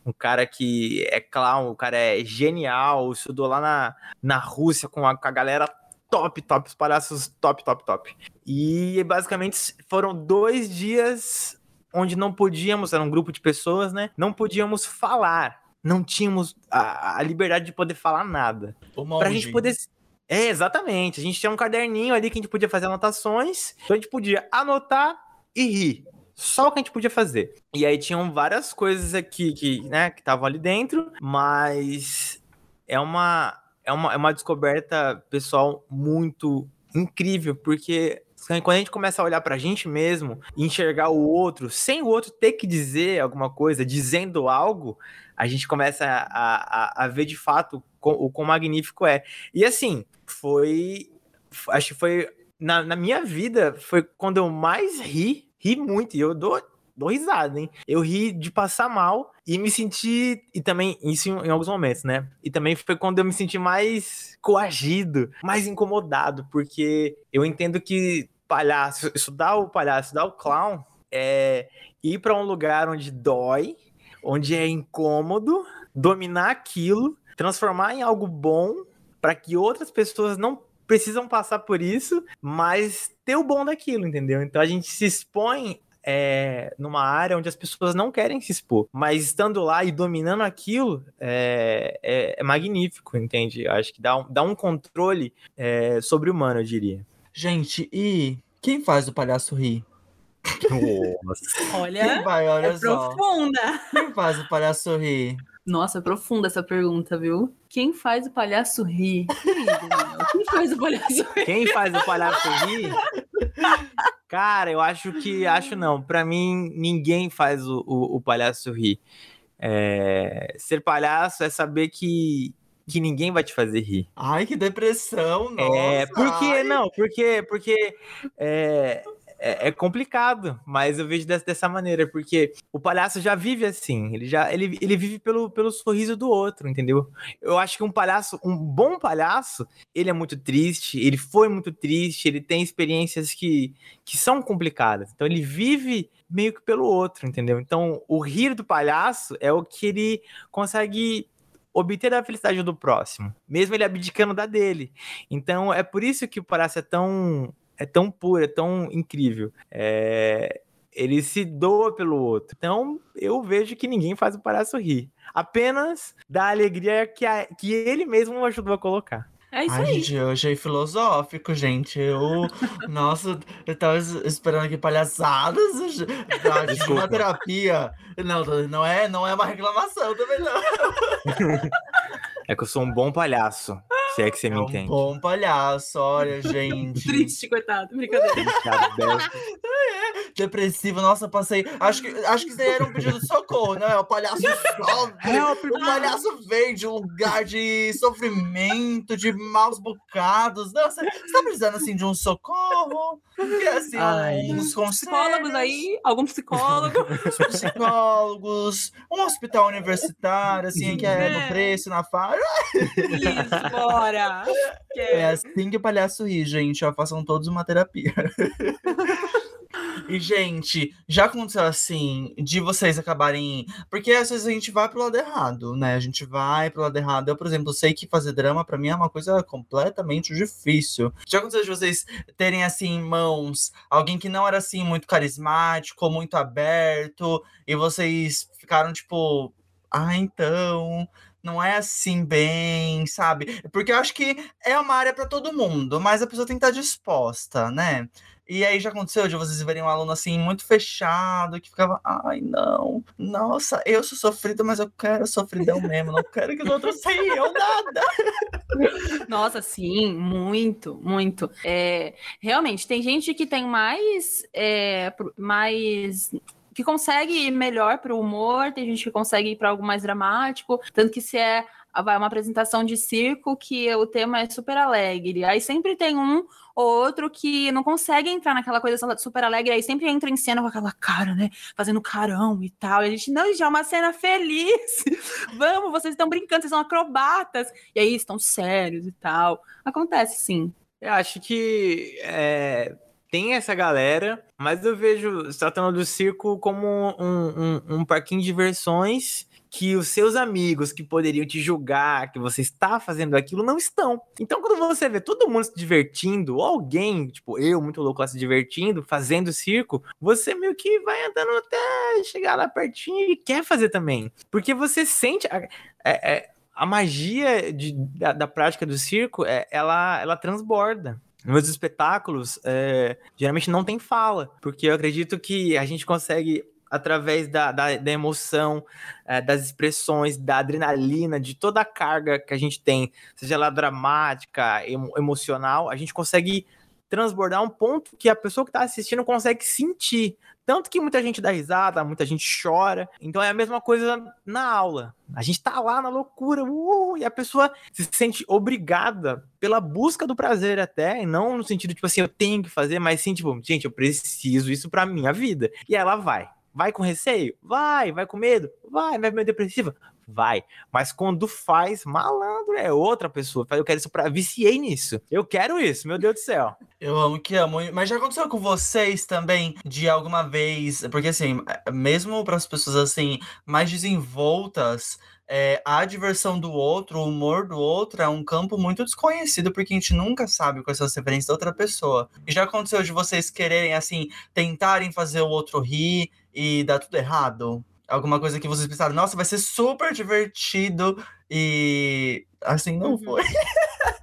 um cara que é clown, o cara é genial, estudou lá na, na Rússia com a, com a galera top, top, os palhaços top, top, top. E basicamente foram dois dias onde não podíamos, era um grupo de pessoas, né? Não podíamos falar. Não tínhamos a, a liberdade de poder falar nada. o Pra gente poder. É, exatamente. A gente tinha um caderninho ali que a gente podia fazer anotações. Então a gente podia anotar e rir. Só o que a gente podia fazer. E aí tinham várias coisas aqui que, né, que estavam ali dentro, mas é uma, é uma, é uma descoberta pessoal muito incrível, porque quando a gente começa a olhar pra gente mesmo e enxergar o outro, sem o outro ter que dizer alguma coisa, dizendo algo, a gente começa a, a, a ver de fato o quão magnífico é. E assim, foi. Acho que foi. Na, na minha vida, foi quando eu mais ri, ri muito, e eu dou, dou risada, hein? Eu ri de passar mal e me senti. E também, isso em, em alguns momentos, né? E também foi quando eu me senti mais coagido, mais incomodado, porque eu entendo que palhaço, estudar o palhaço, estudar o clown, é ir pra um lugar onde dói, onde é incômodo, dominar aquilo, transformar em algo bom para que outras pessoas não precisam passar por isso, mas ter o bom daquilo, entendeu? Então a gente se expõe é, numa área onde as pessoas não querem se expor, mas estando lá e dominando aquilo é, é- é magnífico, entende? Eu acho que dá um, dá um controle é, sobre-humano, eu diria. Gente, e quem faz o palhaço rir? Nossa. Quem Olha, vai, olha é só. profunda. Quem faz o palhaço rir? Nossa, é profunda essa pergunta, viu? Quem faz o palhaço rir? Quem faz o palhaço rir? Quem faz o palhaço rir? Cara, eu acho que. Acho não. Pra mim, ninguém faz o, o, o palhaço rir. É, ser palhaço é saber que, que ninguém vai te fazer rir. Ai, que depressão, nossa. É, por que ai. não? Porque, porque é, é, é complicado, mas eu vejo dessa, dessa maneira, porque o palhaço já vive assim, ele já ele, ele vive pelo, pelo sorriso do outro, entendeu? Eu acho que um palhaço, um bom palhaço, ele é muito triste, ele foi muito triste, ele tem experiências que, que são complicadas, então ele vive meio que pelo outro, entendeu? Então o rir do palhaço é o que ele consegue obter a felicidade do próximo, mesmo ele abdicando da dele. Então é por isso que o palhaço é tão é tão puro, é tão incrível. É, ele se doa pelo outro. Então, eu vejo que ninguém faz o palhaço rir. Apenas da alegria que, a, que ele mesmo ajudou a colocar. É isso Ai, aí. gente, eu achei filosófico, gente. Eu, nossa, eu tava es- esperando aqui palhaçadas. que Desculpa. uma terapia. Não, não é, não é uma reclamação também, não. É que eu sou um bom palhaço, se é que você É me um entende. bom palhaço, olha, gente. Triste, coitado. Brincadeira. Gente aberto. Depressivo, nossa, passei. Acho que, acho que isso aí era um pedido de socorro, né? O palhaço sofre. O palhaço vem de um lugar de sofrimento, de maus bocados. Nossa, você tá precisando assim de um socorro? E assim, Ai. uns conselhos. Psicólogos aí, algum psicólogo. psicólogos, um hospital universitário, assim, que é no É. preço, na faixa. Isso, bora. É assim que o palhaço ri, gente. Ó, façam todos uma terapia. E, gente, já aconteceu assim, de vocês acabarem. Porque às vezes a gente vai pro lado errado, né? A gente vai pro lado errado. Eu, por exemplo, sei que fazer drama pra mim é uma coisa completamente difícil. Já aconteceu de vocês terem, assim, em mãos alguém que não era, assim, muito carismático, muito aberto, e vocês ficaram tipo. Ah, então não é assim bem, sabe? Porque eu acho que é uma área para todo mundo, mas a pessoa tem que estar disposta, né? E aí já aconteceu de vocês verem um aluno assim muito fechado, que ficava, ai não, nossa, eu sou sofrida, mas eu quero sofridão mesmo, não quero que os outros saiam nada. Nossa, sim, muito, muito. É, realmente, tem gente que tem mais, é, mais que consegue ir melhor para o humor, tem gente que consegue ir para algo mais dramático, tanto que se é uma apresentação de circo que o tema é super alegre, aí sempre tem um ou outro que não consegue entrar naquela coisa super alegre, aí sempre entra em cena com aquela cara, né, fazendo carão e tal, e a gente, não, já é uma cena feliz, vamos, vocês estão brincando, vocês são acrobatas, e aí estão sérios e tal, acontece sim. Eu acho que é, tem essa galera, mas eu vejo se tratando do circo como um, um, um parquinho de diversões que os seus amigos que poderiam te julgar que você está fazendo aquilo não estão. Então, quando você vê todo mundo se divertindo, ou alguém, tipo eu, muito louco lá se divertindo, fazendo circo, você meio que vai andando até chegar lá pertinho e quer fazer também. Porque você sente. a- é- é- a magia de- da, da prática do circo, é, ela, ela transborda. Meus espetáculos é, geralmente não tem fala, porque eu acredito que a gente consegue, através da, da, da emoção, é, das expressões, da adrenalina, de toda a carga que a gente tem, seja ela dramática, emo- emocional, a gente consegue transbordar um ponto que a pessoa que está assistindo consegue sentir. Tanto que muita gente dá risada, muita gente chora. Então é a mesma coisa na aula. A gente tá lá na loucura, uh, e a pessoa se sente obrigada pela busca do prazer até, e não no sentido tipo assim, eu tenho que fazer, mas sim tipo, gente, eu preciso isso pra minha vida. E ela vai. Vai com receio? Vai. Vai com medo? Vai. Vai meio depressiva? Vai. Mas quando faz, malandro, é outra pessoa. Eu quero isso pra. Viciei nisso. Eu quero isso, meu Deus do céu. Eu amo que amo. Mas já aconteceu com vocês também de alguma vez, porque assim, mesmo para as pessoas assim mais desenvoltas, é, a diversão do outro, o humor do outro é um campo muito desconhecido, porque a gente nunca sabe quais são as referências da outra pessoa. E já aconteceu de vocês quererem assim tentarem fazer o outro rir e dar tudo errado? Alguma coisa que vocês pensaram, nossa, vai ser super divertido e assim não Uhum. foi.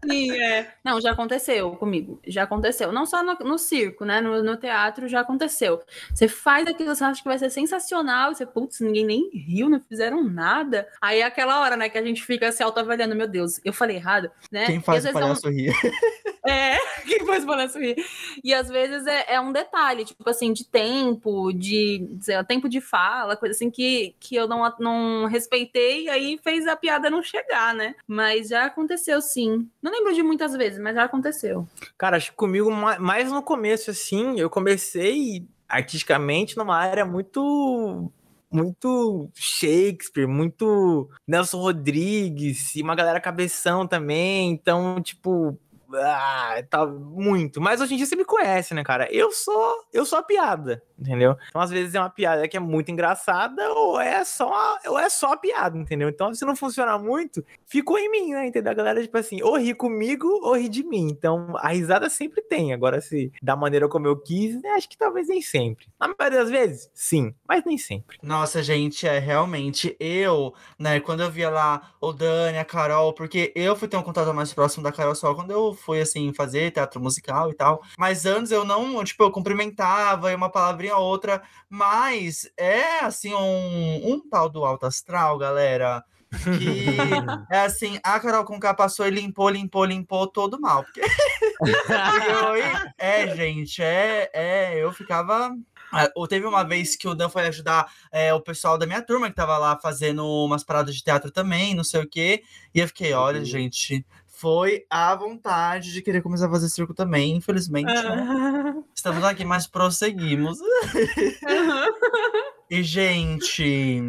Sim, é. Não, já aconteceu comigo. Já aconteceu. Não só no, no circo, né? No, no teatro já aconteceu. Você faz aquilo, você acha que vai ser sensacional. Você, putz, ninguém nem riu, não fizeram nada. Aí é aquela hora, né, que a gente fica se autoavaliando. Meu Deus, eu falei errado, né? Quem faz o é palhaço rir? É, quem faz palhaço rir. E às vezes é, é um detalhe, tipo assim, de tempo, de tempo de fala, coisa assim que, que eu não, não respeitei, e aí fez a piada não chegar, né? Mas já aconteceu sim. Não lembro de muitas vezes, mas já aconteceu. Cara, acho que comigo, ma- mais no começo, assim, eu comecei artisticamente numa área muito. Muito Shakespeare, muito Nelson Rodrigues e uma galera cabeção também. Então, tipo, ah, tá muito. Mas hoje em dia você me conhece, né, cara? Eu sou, eu sou a piada, entendeu? Então, às vezes é uma piada que é muito engraçada ou é só, ou é só a piada, entendeu? Então, se não funciona muito, ficou em mim, né? Entendeu? A galera, tipo assim, ou ri comigo ou ri de mim. Então, a risada sempre tem. Agora, se da maneira como eu quis, né, acho que talvez nem sempre. Na maioria das vezes, sim, mas nem sempre. Nossa, gente, é realmente eu, né? Quando eu via lá o Dani, a Carol, porque eu fui ter um contato mais próximo da Carol só quando eu fui, assim, fazer teatro musical e tal. Mas antes eu não, tipo, eu cumprimentava e uma palavrinha ou outra. Mas é, assim, um, um tal do alto astral, galera. Que é assim, a Carol com K passou e limpou, limpou, limpou todo mal. Porque... eu, é, gente, é, é, eu ficava ah, ou teve uma vez que o Dan foi ajudar é, o pessoal da minha turma, que tava lá fazendo umas paradas de teatro também, não sei o quê. E eu fiquei, olha, uhum. gente, foi a vontade de querer começar a fazer circo também, infelizmente. Né? Estamos aqui, mas prosseguimos. e, gente,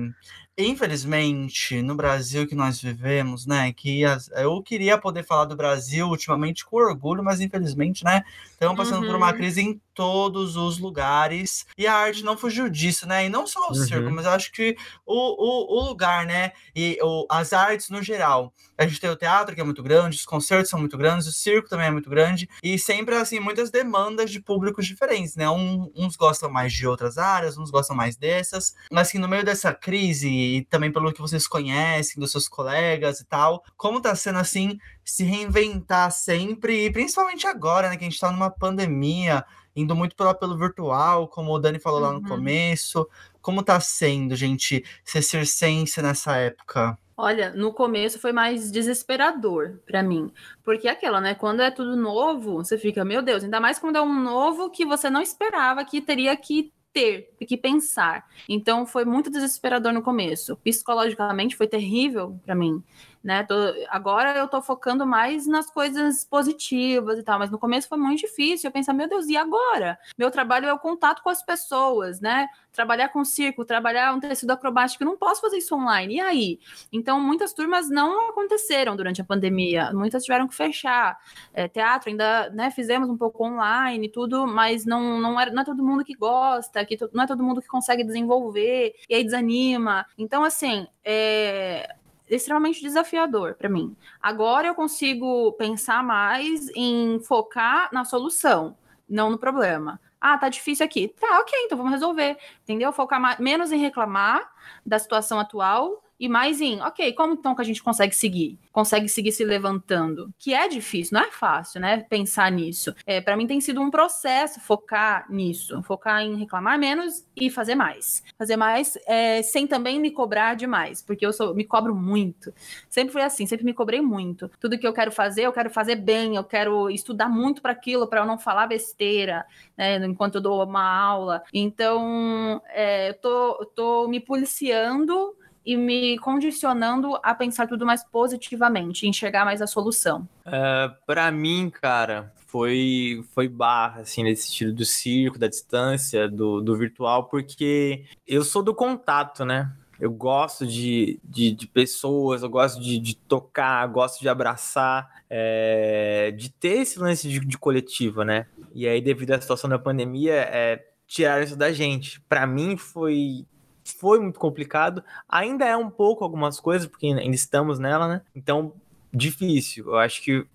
Infelizmente, no Brasil que nós vivemos, né, que as, eu queria poder falar do Brasil ultimamente com orgulho, mas infelizmente, né, estamos passando uhum. por uma uhum. crise em todos os lugares. E a arte não fugiu disso, né? E não só o uhum. circo, mas eu acho que o, o, o lugar, né? E o, as artes no geral. A gente tem o teatro, que é muito grande, os concertos são muito grandes, o circo também é muito grande. E sempre, assim, muitas demandas de públicos diferentes, né? Um, uns gostam mais de outras áreas, uns gostam mais dessas. Mas, assim, no meio dessa crise, e também pelo que vocês conhecem, dos seus colegas e tal, como tá sendo, assim, se reinventar sempre, e principalmente agora, né? Que a gente tá numa pandemia, indo muito pelo apelo virtual, como o Dani falou uhum. lá no uhum. começo. Como tá sendo, gente, ser circense nessa época? Olha, no começo foi mais desesperador para mim, porque é aquela, né, quando é tudo novo, você fica, meu Deus, ainda mais quando é um novo que você não esperava que teria que ter, que pensar. Então foi muito desesperador no começo. Psicologicamente foi terrível para mim né? Tô, agora eu tô focando mais nas coisas positivas e tal, mas no começo foi muito difícil. Eu pensava, meu Deus, e agora? Meu trabalho é o contato com as pessoas, né? Trabalhar com circo, trabalhar um tecido acrobático, eu não posso fazer isso online. E aí? Então, muitas turmas não aconteceram durante a pandemia, muitas tiveram que fechar. É, teatro ainda, né, fizemos um pouco online e tudo, mas não, não, era, não é todo mundo que gosta, que não é todo mundo que consegue desenvolver, e aí desanima. Então, assim, é, extremamente desafiador para mim. Agora eu consigo pensar mais em focar na solução, não no problema. Ah, tá difícil aqui. Tá, ok, então vamos resolver. Entendeu? Focar mais, menos em reclamar da situação atual e mais em, ok, como então que a gente consegue seguir? Consegue seguir se levantando? Que é difícil, não é fácil, né? Pensar nisso. É, para mim tem sido um processo focar nisso, focar em reclamar menos e fazer mais. Fazer mais é, sem também me cobrar demais, porque eu sou, me cobro muito. Sempre foi assim, sempre me cobrei muito. Tudo que eu quero fazer, eu quero fazer bem, eu quero estudar muito para aquilo, para eu não falar besteira, né? Enquanto eu dou uma aula. Então, é, eu tô, tô me policiando e me condicionando a pensar tudo mais positivamente, enxergar mais a solução. Uh, para mim, cara, foi foi barra assim nesse sentido do circo, da distância, do, do virtual, porque eu sou do contato, né? Eu gosto de, de, de pessoas, eu gosto de, de tocar, gosto de abraçar, é, de ter esse lance de, de coletiva, né? E aí, devido à situação da pandemia, é, tiraram isso da gente. Para mim foi foi muito complicado. Ainda é um pouco algumas coisas, porque ainda estamos nela, né? Então, difícil. Eu acho que.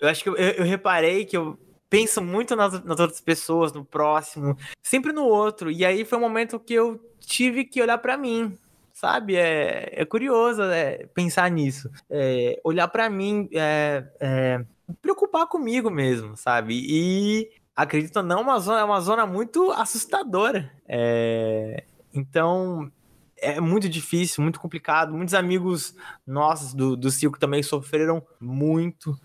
Eu acho que eu, eu reparei que eu penso muito nas, nas outras pessoas, no próximo, sempre no outro. E aí foi um momento que eu tive que olhar para mim, sabe? É, é curioso é, pensar nisso. É, olhar para mim, é, é, preocupar comigo mesmo, sabe? E acredito não, é uma zona, é uma zona muito assustadora. É, então, é muito difícil, muito complicado. Muitos amigos nossos do, do circo também sofreram muito.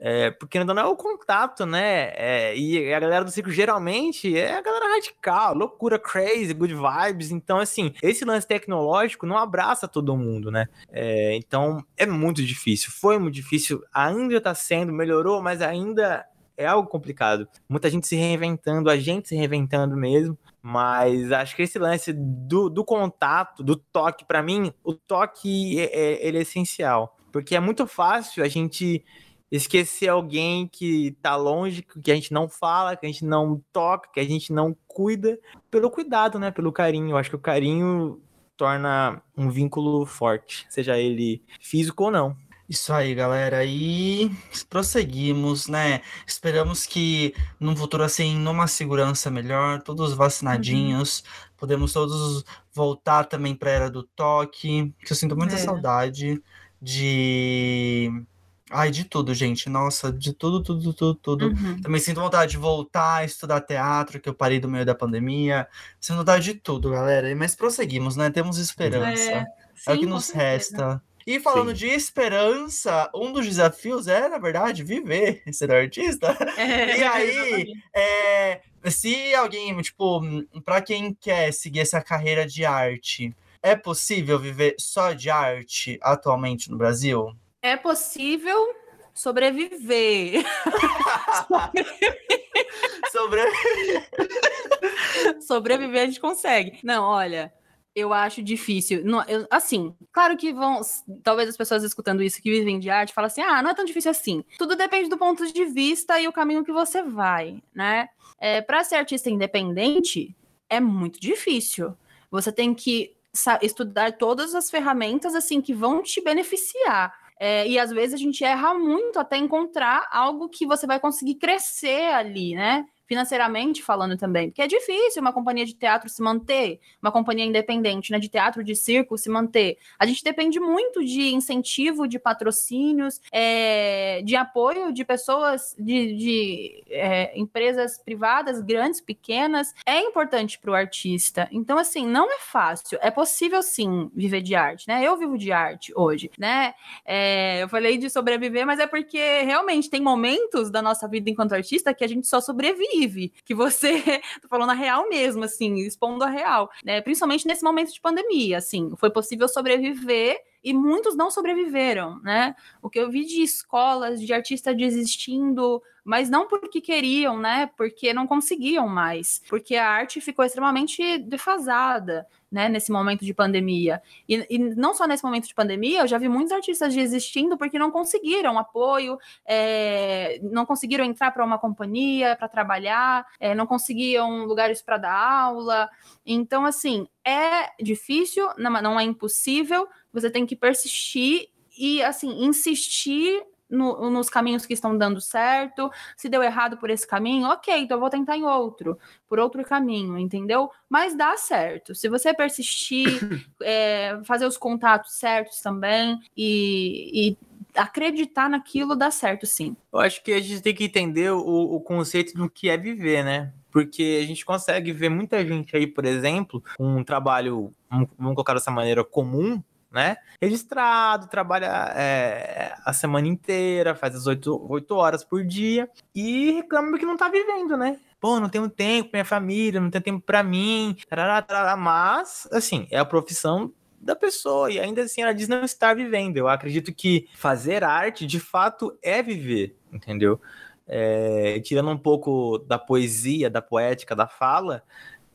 É, porque ainda não é o contato, né? É, e a galera do circo geralmente é a galera radical, loucura, crazy, good vibes. Então, assim, esse lance tecnológico não abraça todo mundo, né? É, então, é muito difícil. Foi muito difícil, ainda tá sendo, melhorou, mas ainda é algo complicado. Muita gente se reinventando, a gente se reinventando mesmo. Mas acho que esse lance do, do contato, do toque, para mim, o toque é, é, ele é essencial. Porque é muito fácil a gente esquecer alguém que tá longe, que a gente não fala, que a gente não toca, que a gente não cuida, pelo cuidado, né? Pelo carinho. Eu acho que o carinho torna um vínculo forte, seja ele físico ou não. Isso aí, galera. E prosseguimos, né? Esperamos que num futuro assim, numa segurança melhor, todos vacinadinhos, uhum. podemos todos voltar também para a era do toque, que eu sinto muita é. saudade de Ai, de tudo, gente. Nossa, de tudo, tudo, tudo, tudo. Uhum. Também sinto vontade de voltar a estudar teatro, que eu parei do meio da pandemia. Sinto vontade de tudo, galera. Mas prosseguimos, né? Temos esperança. É, sim, é o que nos resta. E falando Sim. de esperança, um dos desafios é, na verdade, viver, ser artista. É, e aí, é, se alguém, tipo, para quem quer seguir essa carreira de arte, é possível viver só de arte atualmente no Brasil? É possível sobreviver. sobreviver. sobreviver a gente consegue. Não, olha, eu acho difícil. Não, eu, assim, claro que vão. Talvez as pessoas escutando isso que vivem de arte falem assim: ah, não é tão difícil assim. Tudo depende do ponto de vista e o caminho que você vai, né? É, Para ser artista independente, é muito difícil. Você tem que estudar todas as ferramentas assim que vão te beneficiar. É, e às vezes a gente erra muito até encontrar algo que você vai conseguir crescer ali, né? Financeiramente falando também, porque é difícil uma companhia de teatro se manter, uma companhia independente, né, de teatro, de circo se manter. A gente depende muito de incentivo, de patrocínios, é, de apoio de pessoas, de, de é, empresas privadas, grandes, pequenas. É importante para o artista. Então, assim, não é fácil. É possível sim viver de arte, né? Eu vivo de arte hoje, né? É, eu falei de sobreviver, mas é porque realmente tem momentos da nossa vida enquanto artista que a gente só sobrevive que você, tô falando a real mesmo, assim, expondo a real, né? Principalmente nesse momento de pandemia, assim, foi possível sobreviver e muitos não sobreviveram, né? O que eu vi de escolas, de artistas desistindo, mas não porque queriam, né? Porque não conseguiam mais, porque a arte ficou extremamente defasada né, nesse momento de pandemia. E, e, não só nesse momento de pandemia, eu já vi muitos artistas desistindo porque não conseguiram apoio, é, não conseguiram entrar para uma companhia para trabalhar, é, não conseguiam lugares para dar aula. Então, assim, é difícil, não, não é impossível, você tem que persistir e, assim, insistir no, nos caminhos que estão dando certo. Se deu errado por esse caminho, ok, então eu vou tentar em outro, por outro caminho, entendeu? Mas dá certo. Se você persistir, é, fazer os contatos certos também e, e acreditar naquilo dá certo, sim. Eu acho que a gente tem que entender o, o conceito do que é viver, né? Porque a gente consegue ver muita gente aí, por exemplo, com um trabalho, vamos colocar dessa maneira, comum, né? Registrado, trabalha é, a semana inteira, faz as 8, 8 horas por dia e reclama que não tá vivendo, né? Pô, não tenho tempo pra minha família, não tenho tempo para mim, tarará, tarará. mas, assim, é a profissão da pessoa e ainda assim ela diz não estar vivendo. Eu acredito que fazer arte de fato é viver, entendeu? É, tirando um pouco da poesia, da poética, da fala,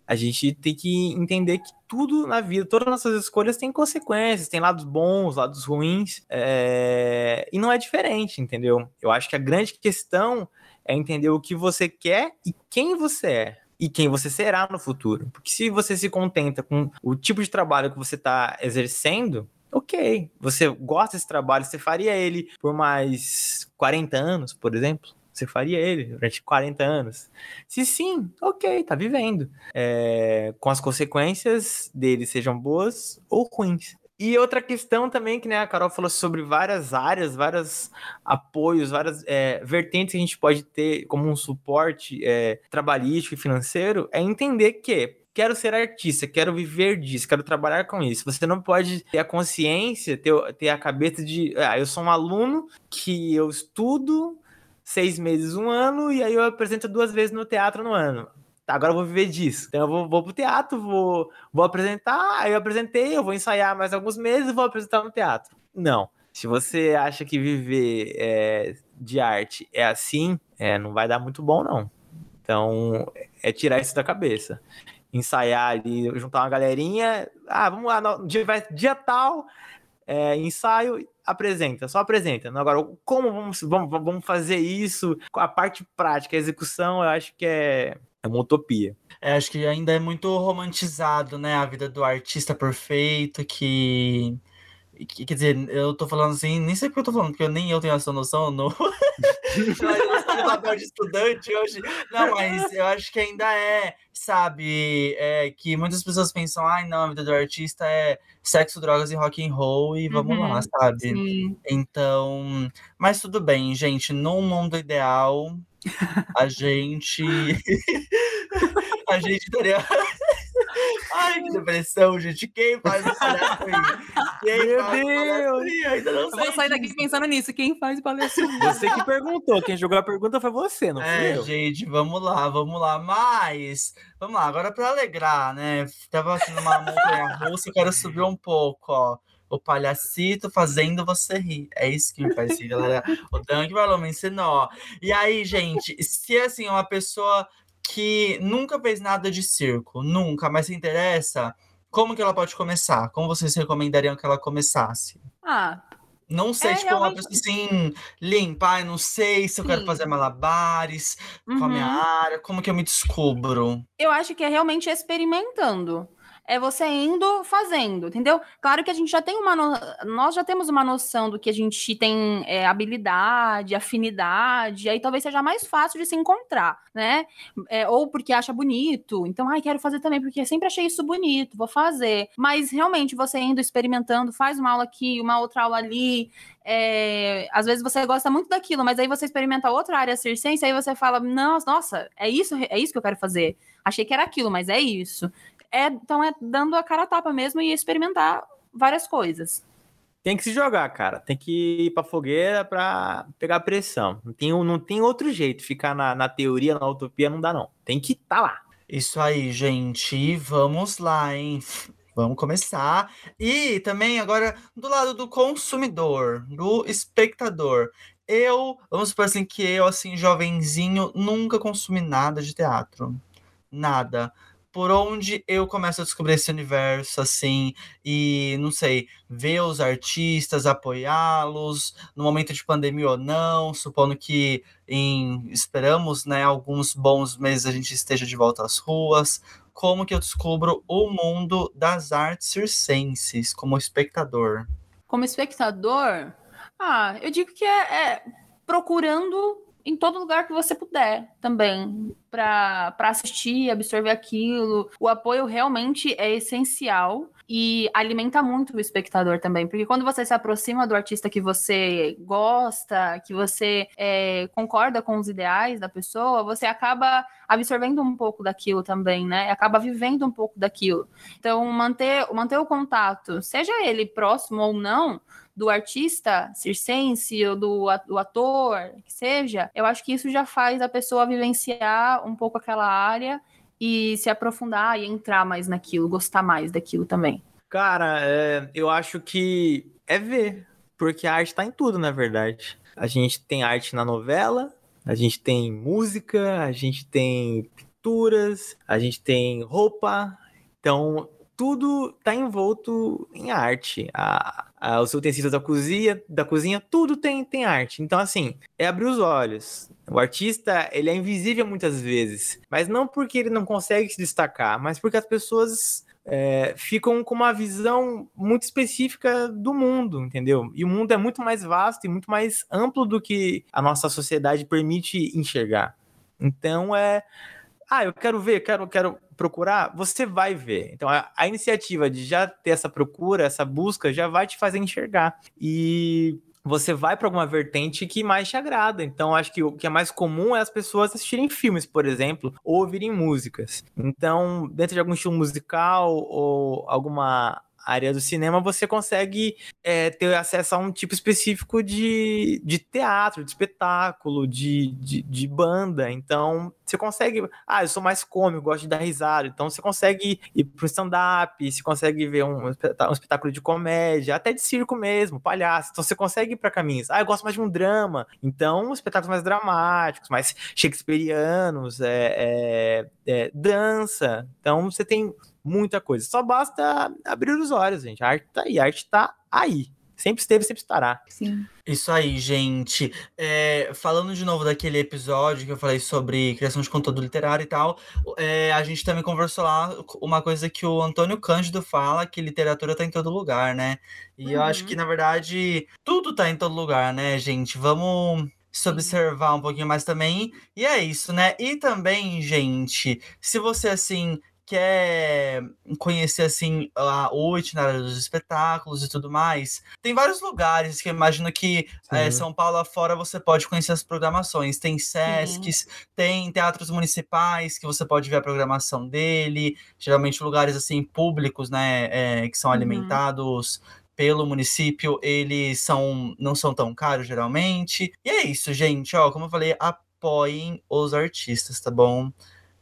a gente tem que entender que tudo na vida, todas as nossas escolhas têm consequências, tem lados bons, lados ruins, é... e não é diferente, entendeu? Eu acho que a grande questão é entender o que você quer e quem você é. E quem você será no futuro. Porque se você se contenta com o tipo de trabalho que você está exercendo, ok. Você gosta desse trabalho, você faria ele por mais 40 anos, por exemplo? Você faria ele durante 40 anos? Se sim, ok, tá vivendo. É, com as consequências dele sejam boas ou ruins. E outra questão também, que né, a Carol falou sobre várias áreas, vários apoios, várias é, vertentes que a gente pode ter como um suporte é, trabalhístico e financeiro, é entender que quero ser artista, quero viver disso, quero trabalhar com isso. Você não pode ter a consciência, ter, ter a cabeça de, ah, eu sou um aluno que eu estudo seis meses, um ano, e aí eu apresento duas vezes no teatro no ano. Tá, agora eu vou viver disso. Então eu vou, vou pro teatro, vou, vou apresentar, aí eu apresentei, eu vou ensaiar mais alguns meses e vou apresentar no teatro. Não. Se você acha que viver é, de arte é assim, é, não vai dar muito bom, não. Então, é tirar isso da cabeça. Ensaiar ali, juntar uma galerinha. Ah, vamos lá, no, dia, dia tal, é, ensaio, apresenta, só apresenta. Agora, como vamos, vamos, vamos fazer isso? A parte prática, a execução, eu acho que é, é uma utopia. É, acho que ainda é muito romantizado, né? A vida do artista perfeito que Quer dizer, eu tô falando assim, nem sei o que eu tô falando, porque eu, nem eu tenho essa noção. No... papel de estudante hoje. Não, mas eu acho que ainda é, sabe, é, que muitas pessoas pensam, ai, não, a vida do artista é sexo, drogas e rock and roll, e vamos uhum, lá, sabe? Sim. Então, mas tudo bem, gente. Num mundo ideal, a gente. a gente teria. Ai, que depressão, gente. Quem faz o palhaço Quem Meu faz Deus! Ainda não Eu vou sair daqui disso. pensando nisso. Quem faz o palhaço Você que perguntou. Quem jogou a pergunta foi você, não é, eu. gente, vamos lá, vamos lá. Mas, vamos lá. Agora para alegrar, né? Tava assim numa montanha russa, eu quero subir um pouco, ó o palhacito fazendo você rir. É isso que me faz rir, galera. O Dunk Valor me ensinou. E aí, gente, se assim, uma pessoa que nunca fez nada de circo, nunca, mas se interessa, como que ela pode começar? Como vocês recomendariam que ela começasse? Ah. Não sei, é, tipo, realmente... uma pessoa assim, limpa, não sei se eu Sim. quero fazer malabares uhum. com a minha uhum. área, como que eu me descubro? Eu acho que é realmente experimentando é você indo fazendo, entendeu? Claro que a gente já tem uma. No... Nós já temos uma noção do que a gente tem é, habilidade, afinidade, aí talvez seja mais fácil de se encontrar, né? É, ou porque acha bonito, então, ai, quero fazer também, porque sempre achei isso bonito, vou fazer. Mas realmente você indo experimentando, faz uma aula aqui, uma outra aula ali. É, às vezes você gosta muito daquilo, mas aí você experimenta outra área circense, aí você fala, nossa, nossa, é isso, é isso que eu quero fazer. Achei que era aquilo, mas é isso. É, então é dando a cara a tapa mesmo e experimentar várias coisas. Tem que se jogar, cara. Tem que ir pra fogueira pra pegar pressão. Não tem, não tem outro jeito. Ficar na, na teoria, na utopia, não dá, não. Tem que estar tá lá. Isso aí, gente. Vamos lá, hein? Vamos começar. E também agora do lado do consumidor, do espectador. Eu, vamos supor assim que eu, assim, jovenzinho, nunca consumi nada de teatro. Nada por onde eu começo a descobrir esse universo, assim, e não sei, ver os artistas, apoiá-los, no momento de pandemia ou não, supondo que em esperamos, né, alguns bons meses a gente esteja de volta às ruas. Como que eu descubro o mundo das artes circenses como espectador? Como espectador? Ah, eu digo que é, é procurando em todo lugar que você puder também, para assistir, absorver aquilo. O apoio realmente é essencial e alimenta muito o espectador também, porque quando você se aproxima do artista que você gosta, que você é, concorda com os ideais da pessoa, você acaba absorvendo um pouco daquilo também, né? Acaba vivendo um pouco daquilo. Então, manter, manter o contato, seja ele próximo ou não, do artista circense ou do, do ator, que seja, eu acho que isso já faz a pessoa vivenciar um pouco aquela área e se aprofundar e entrar mais naquilo, gostar mais daquilo também. Cara, é, eu acho que é ver, porque a arte tá em tudo, na verdade. A gente tem arte na novela, a gente tem música, a gente tem pinturas, a gente tem roupa. Então, tudo tá envolto em arte. A, a, os utensílios da cozinha, da cozinha, tudo tem, tem arte. Então, assim, é abrir os olhos. O artista, ele é invisível muitas vezes, mas não porque ele não consegue se destacar, mas porque as pessoas é, ficam com uma visão muito específica do mundo, entendeu? E o mundo é muito mais vasto e muito mais amplo do que a nossa sociedade permite enxergar. Então, é ah, eu quero ver, quero, quero procurar, você vai ver. Então, a, a, iniciativa de já ter essa procura, essa busca, já vai te fazer enxergar. E você vai para alguma vertente que mais te agrada. Então, acho que o que é mais comum é as pessoas assistirem filmes, por exemplo, ou ouvirem músicas. Então, dentro de algum estilo musical ou alguma área do cinema, você consegue é, ter acesso a um tipo específico de, de teatro, de espetáculo, de, de, de, banda. Então, você consegue. Ah, eu sou mais cômico, gosto de dar risada. Então, você consegue ir para o stand-up, você consegue ver um, um, espetáculo de comédia, até de circo mesmo, palhaço. Então, você consegue ir para caminhos. Ah, eu gosto mais de um drama. Então, espetáculos mais dramáticos, mais shakespearianos, é, é, é dança. Então, você tem muita coisa. Só basta abrir os olhos, gente. A arte tá aí, a arte tá aí. Sempre esteve, sempre estará. Sim. Isso aí, gente. É, falando de novo daquele episódio que eu falei sobre criação de conteúdo literário e tal, é, a gente também conversou lá uma coisa que o Antônio Cândido fala, que literatura tá em todo lugar, né? E eu acho Uhum. que, na verdade, tudo tá em todo lugar, né, gente? Vamos se observar um pouquinho mais também. E é isso, né? E também, gente, se você, assim, quer conhecer, assim, a- itinerário dos espetáculos e tudo mais, tem vários lugares que eu imagino que é. São Paulo afora você pode conhecer as programações. Tem Sescs, tem teatros municipais que você pode ver a programação dele. Geralmente lugares assim públicos, né, é, que são Uhum. alimentados pelo município, eles são não são tão caros geralmente. E é isso, gente. Ó, como eu falei, apoiem os artistas, tá bom?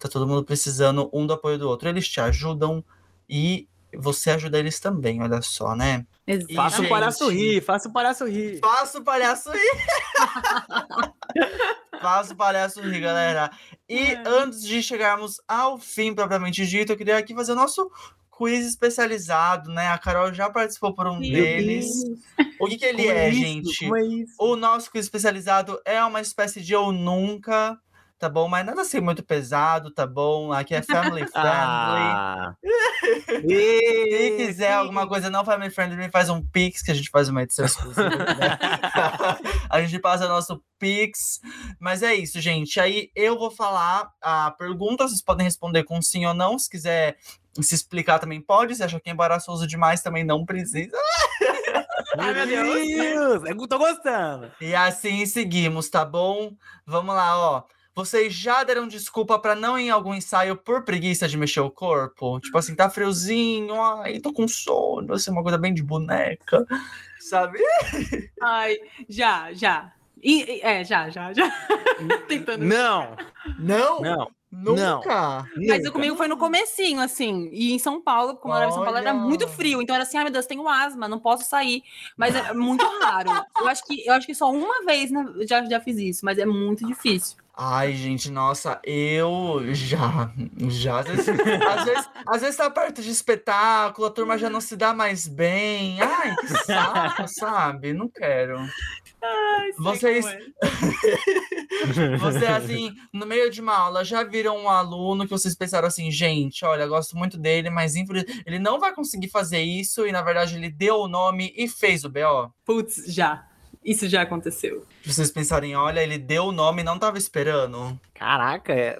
Tá todo mundo precisando um do apoio do outro. Eles te ajudam e você ajuda eles também, olha só, né? Exatamente. Faça o palhaço rir, faça o palhaço rir. Faça o palhaço rir. Faça o palhaço rir, galera. E É. antes de chegarmos ao fim propriamente dito, eu queria aqui fazer o nosso quiz especializado, né? A Carol já participou por um Meu deles. O que, que ele Como é, isso? gente? Como é isso? O nosso quiz especializado é uma espécie de eu nunca, tá bom? Mas nada assim muito pesado, tá bom? Aqui é family friendly. Ah. Se quiser alguma coisa não family friendly, me faz um Pix, que a gente faz uma edição exclusiva. né? a gente passa nosso Pix. Mas é isso, gente. Aí eu vou falar a pergunta, vocês podem responder com sim ou não. Se quiser se explicar também pode. Se achar que é embaraçoso demais, também não precisa. Ai, meu Deus! Eu tô gostando. E assim seguimos, tá bom? Vamos lá, ó. Vocês já deram desculpa pra não ir em algum ensaio por preguiça de mexer o corpo? Tipo assim, tá friozinho, ai, tô com sono, assim, uma coisa bem de boneca, sabe? Ai, já, já. E, e- é, já, já, já. Tentando. Não, Não, não. nunca. Mas nunca. eu comigo foi no comecinho, assim. E em São Paulo, como eu era em São Paulo, era muito frio. Então era assim, ai meu Deus, tenho asma, não posso sair. Mas é muito raro. Eu acho que, eu acho que só uma vez né, já, já fiz isso, mas é muito difícil. Ai, gente, nossa, eu já, já, às vezes, às vezes, às vezes tá perto de espetáculo, a turma já não se dá mais bem. Ai, que saco, sabe? Não quero. Ai, Vocês- é. Você, assim, no meio de uma aula, já viram um aluno que vocês pensaram assim, gente, olha, gosto muito dele, mas ele não vai conseguir fazer isso, e na verdade ele deu o nome e fez o BO? Putz, já. Isso já aconteceu. Vocês pensarem, olha, ele deu o nome e não tava esperando. Caraca, é...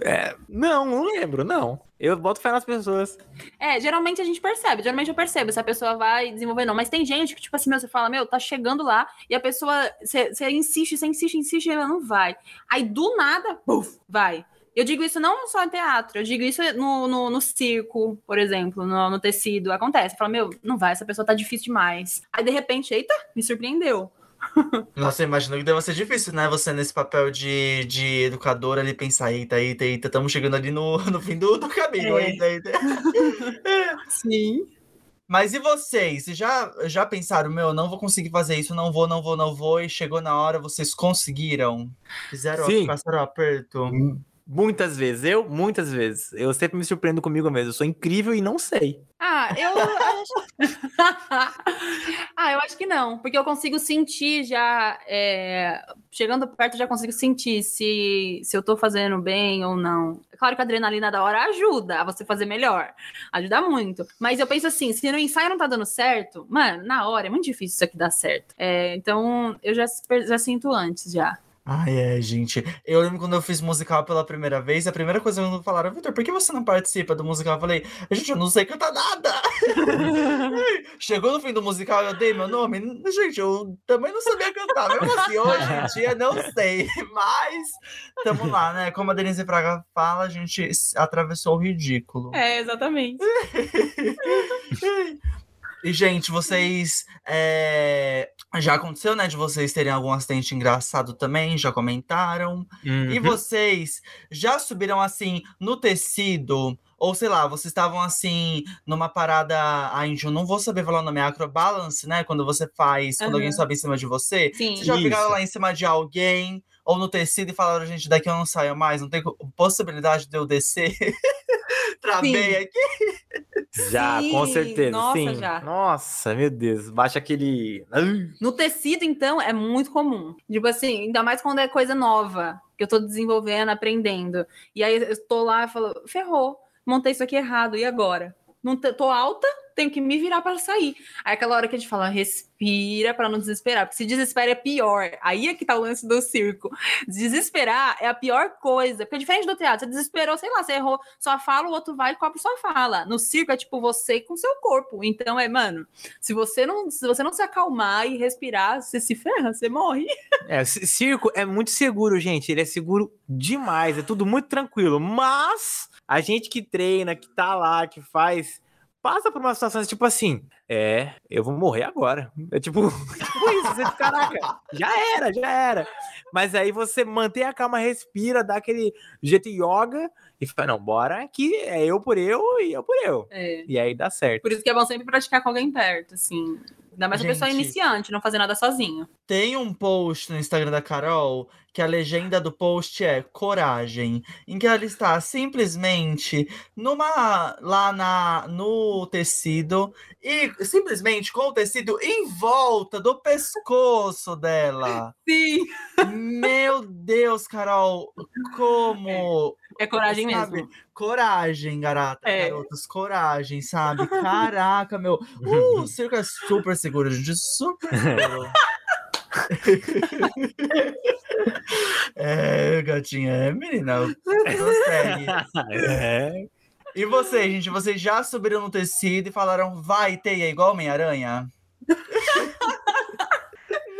é- Não, não lembro, não. Eu boto fé nas pessoas. É, geralmente a gente percebe, geralmente eu percebo se a pessoa vai desenvolver não, mas tem gente que, tipo assim, meu, você fala, meu, tá chegando lá, e a pessoa, você você insiste, você insiste, insiste, e ela não vai. Aí, do nada, puf, vai. Eu digo isso não só em teatro, eu digo isso no, no, no circo, por exemplo, no, no tecido, acontece. Fala, meu, não vai, essa pessoa tá difícil demais. Aí, de repente, eita, me surpreendeu. Nossa, imagino que deve ser difícil, né? Você nesse papel de, de educador ali pensar, eita, eita, eita, estamos chegando ali no, no fim do, do caminho, É. eita, eita. Sim. Mas e vocês? Vocês já, já pensaram, meu, não vou conseguir fazer isso, não vou, não vou, não vou, e chegou na hora, vocês conseguiram? Fizeram, Sim. passaram o aperto? Muitas vezes, eu, muitas vezes. Eu sempre me surpreendo comigo mesmo. Eu sou incrível e não sei. Ah, eu acho... ah, eu acho que não, porque eu consigo sentir já, é, chegando perto, eu já consigo sentir se, se eu tô fazendo bem ou não. É claro que a adrenalina da hora ajuda a você fazer melhor, ajuda muito. Mas eu penso assim, se no ensaio não tá dando certo, mano, na hora é muito difícil isso aqui dar certo. É, então eu já, já sinto antes já. Ai, é, gente. Eu lembro quando eu fiz musical pela primeira vez, a primeira coisa que me falaram, Vitor, por que você não participa do musical? Eu falei, gente, eu não sei cantar nada. Chegou no fim do musical, eu dei meu nome. Gente, eu também não sabia cantar. Mesmo assim, hoje em dia, não sei. Mas, tamo lá, né? Como a Denise Fraga fala, a gente atravessou o ridículo. É, exatamente. E, gente, vocês. é, Já aconteceu, né? De vocês terem algum acidente engraçado também? Já comentaram? E Uhum. vocês já subiram assim no tecido? Ou sei lá, vocês estavam assim numa parada. Ai, gente, eu não vou saber falar o nome, é acrobalance, né? Quando você faz, quando alguém sobe em cima de você. Sim. Vocês já Isso. ficaram lá em cima de alguém ou no tecido e falaram, gente, daqui eu não saio mais, não tem possibilidade de eu descer. Travei aqui. Já, com Sim, certeza. nossa, sim. já. Nossa, meu Deus. Baixa aquele. No tecido, então, é muito comum. Tipo assim, ainda mais quando é coisa nova, que eu tô desenvolvendo, aprendendo. E aí eu tô lá e falo, ferrou, montei isso aqui errado, e agora? Não tô alta, tenho que me virar para sair. Aí aquela hora que a gente fala, respira para não desesperar, porque se desespera é pior. Aí é que tá o lance do circo. Desesperar é a pior coisa, porque diferente do teatro, você desesperou, sei lá, você errou sua fala, o outro vai e cobre sua fala. No circo é tipo você com seu corpo. Então é, mano, se você não se, você não se acalmar e respirar, você se ferra, você morre. É, circo é muito seguro, gente. Ele é seguro demais. É tudo muito tranquilo. Mas a gente que treina, que tá lá, que faz, passa por uma situação tipo assim. É, eu vou morrer agora. É tipo, tipo isso. Você, caraca, já era, já era. Mas aí você mantém a calma, respira, dá aquele jeito yoga e fala: não, bora que é eu por eu e eu por eu. É. E aí dá certo. Por isso que é bom sempre praticar com alguém perto, assim. Ainda mais a pessoa Gente. iniciante, não fazer nada sozinho. Tem um post no Instagram da Carol que a legenda do post é coragem, em que ela está simplesmente numa lá na no tecido e simplesmente com o tecido em volta do pescoço dela. Sim. Meu Deus, Carol, como É coragem Sabe? mesmo. coragem, garota, É. garotas, coragem, sabe? Caraca, meu. Uh, o circo é super seguro, gente, super seguro. é, gatinha, é, menina, consegue. É. E vocês, gente, vocês já subiram no tecido e falaram, vai, teia, igual Homem-Aranha?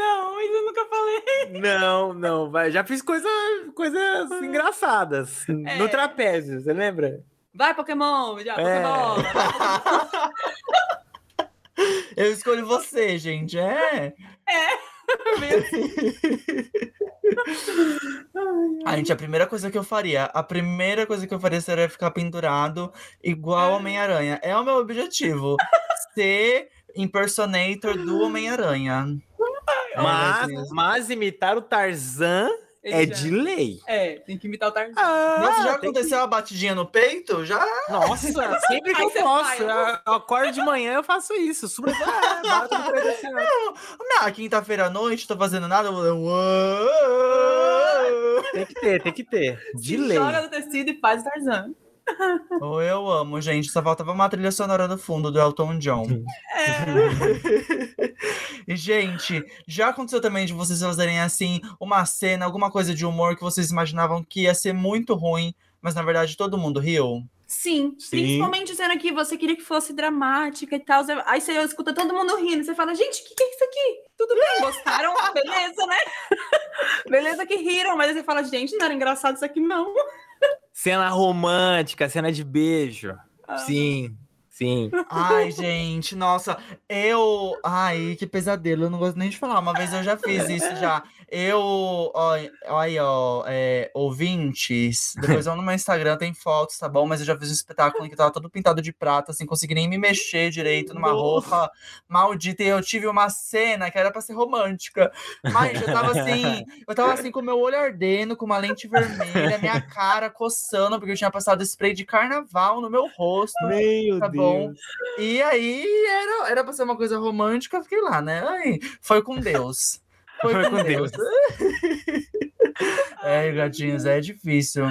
Não, eu nunca falei. Não, não, vai. Já fiz coisa, coisas engraçadas. É. No trapézio, você lembra? Vai, Pokémon, já, É. Pokémon. Eu escolho você, gente, é. Ah, gente, a primeira coisa que eu faria, a primeira coisa que eu faria seria ficar pendurado igual Homem-Aranha. É o meu objetivo, ser impersonator do Homem-Aranha. É, Mas, mas imitar o Tarzan é Ele já- de lei. É, tem que imitar o Tarzan. Nossa, já aconteceu a batidinha no peito? Já? que- Nossa, sempre que eu posso. vai, Eu eu acordo de manhã eu faço isso. Super... Ah, bato no peito assim. Na quinta-feira à noite, tô fazendo nada, eu vou... Uou! Tem que ter, tem que ter. De Se lei. Joga no tecido e faz o Tarzan. Eu amo, gente. Só faltava uma trilha sonora no fundo do Elton John. e, gente, já aconteceu também de vocês fazerem assim uma cena, alguma coisa de humor que vocês imaginavam que ia ser muito ruim, mas na verdade todo mundo riu? Sim, Sim. principalmente cena que você queria que fosse dramática e tal. Aí você escuta todo mundo rindo. Você fala, gente, o que, que é isso aqui? Tudo bem, gostaram? Beleza, né? Beleza que riram, mas aí você fala, gente, não era engraçado isso aqui, não. Cena romântica, cena de beijo. Sim, sim. Ai, gente, nossa, eu. Ai, que pesadelo, eu não gosto nem de falar. Uma vez eu já fiz isso já. Eu, ó, ó aí, ó, é, ouvintes. Depois eu no meu Instagram tem fotos, tá bom? Mas eu já fiz um espetáculo em que tava todo pintado de prata, assim, consegui nem me mexer direito numa Nossa. roupa maldita. E eu tive uma cena que era pra ser romântica. Mas eu tava assim, eu tava assim com meu olho ardendo, com uma lente vermelha, minha cara coçando, porque eu tinha passado spray de carnaval no meu rosto. Meu Tá bom. E aí era, era pra ser uma coisa romântica, eu fiquei lá, né? Ai, foi com Deus. Foi, Foi com com Deus. é, gatinhos, é difícil.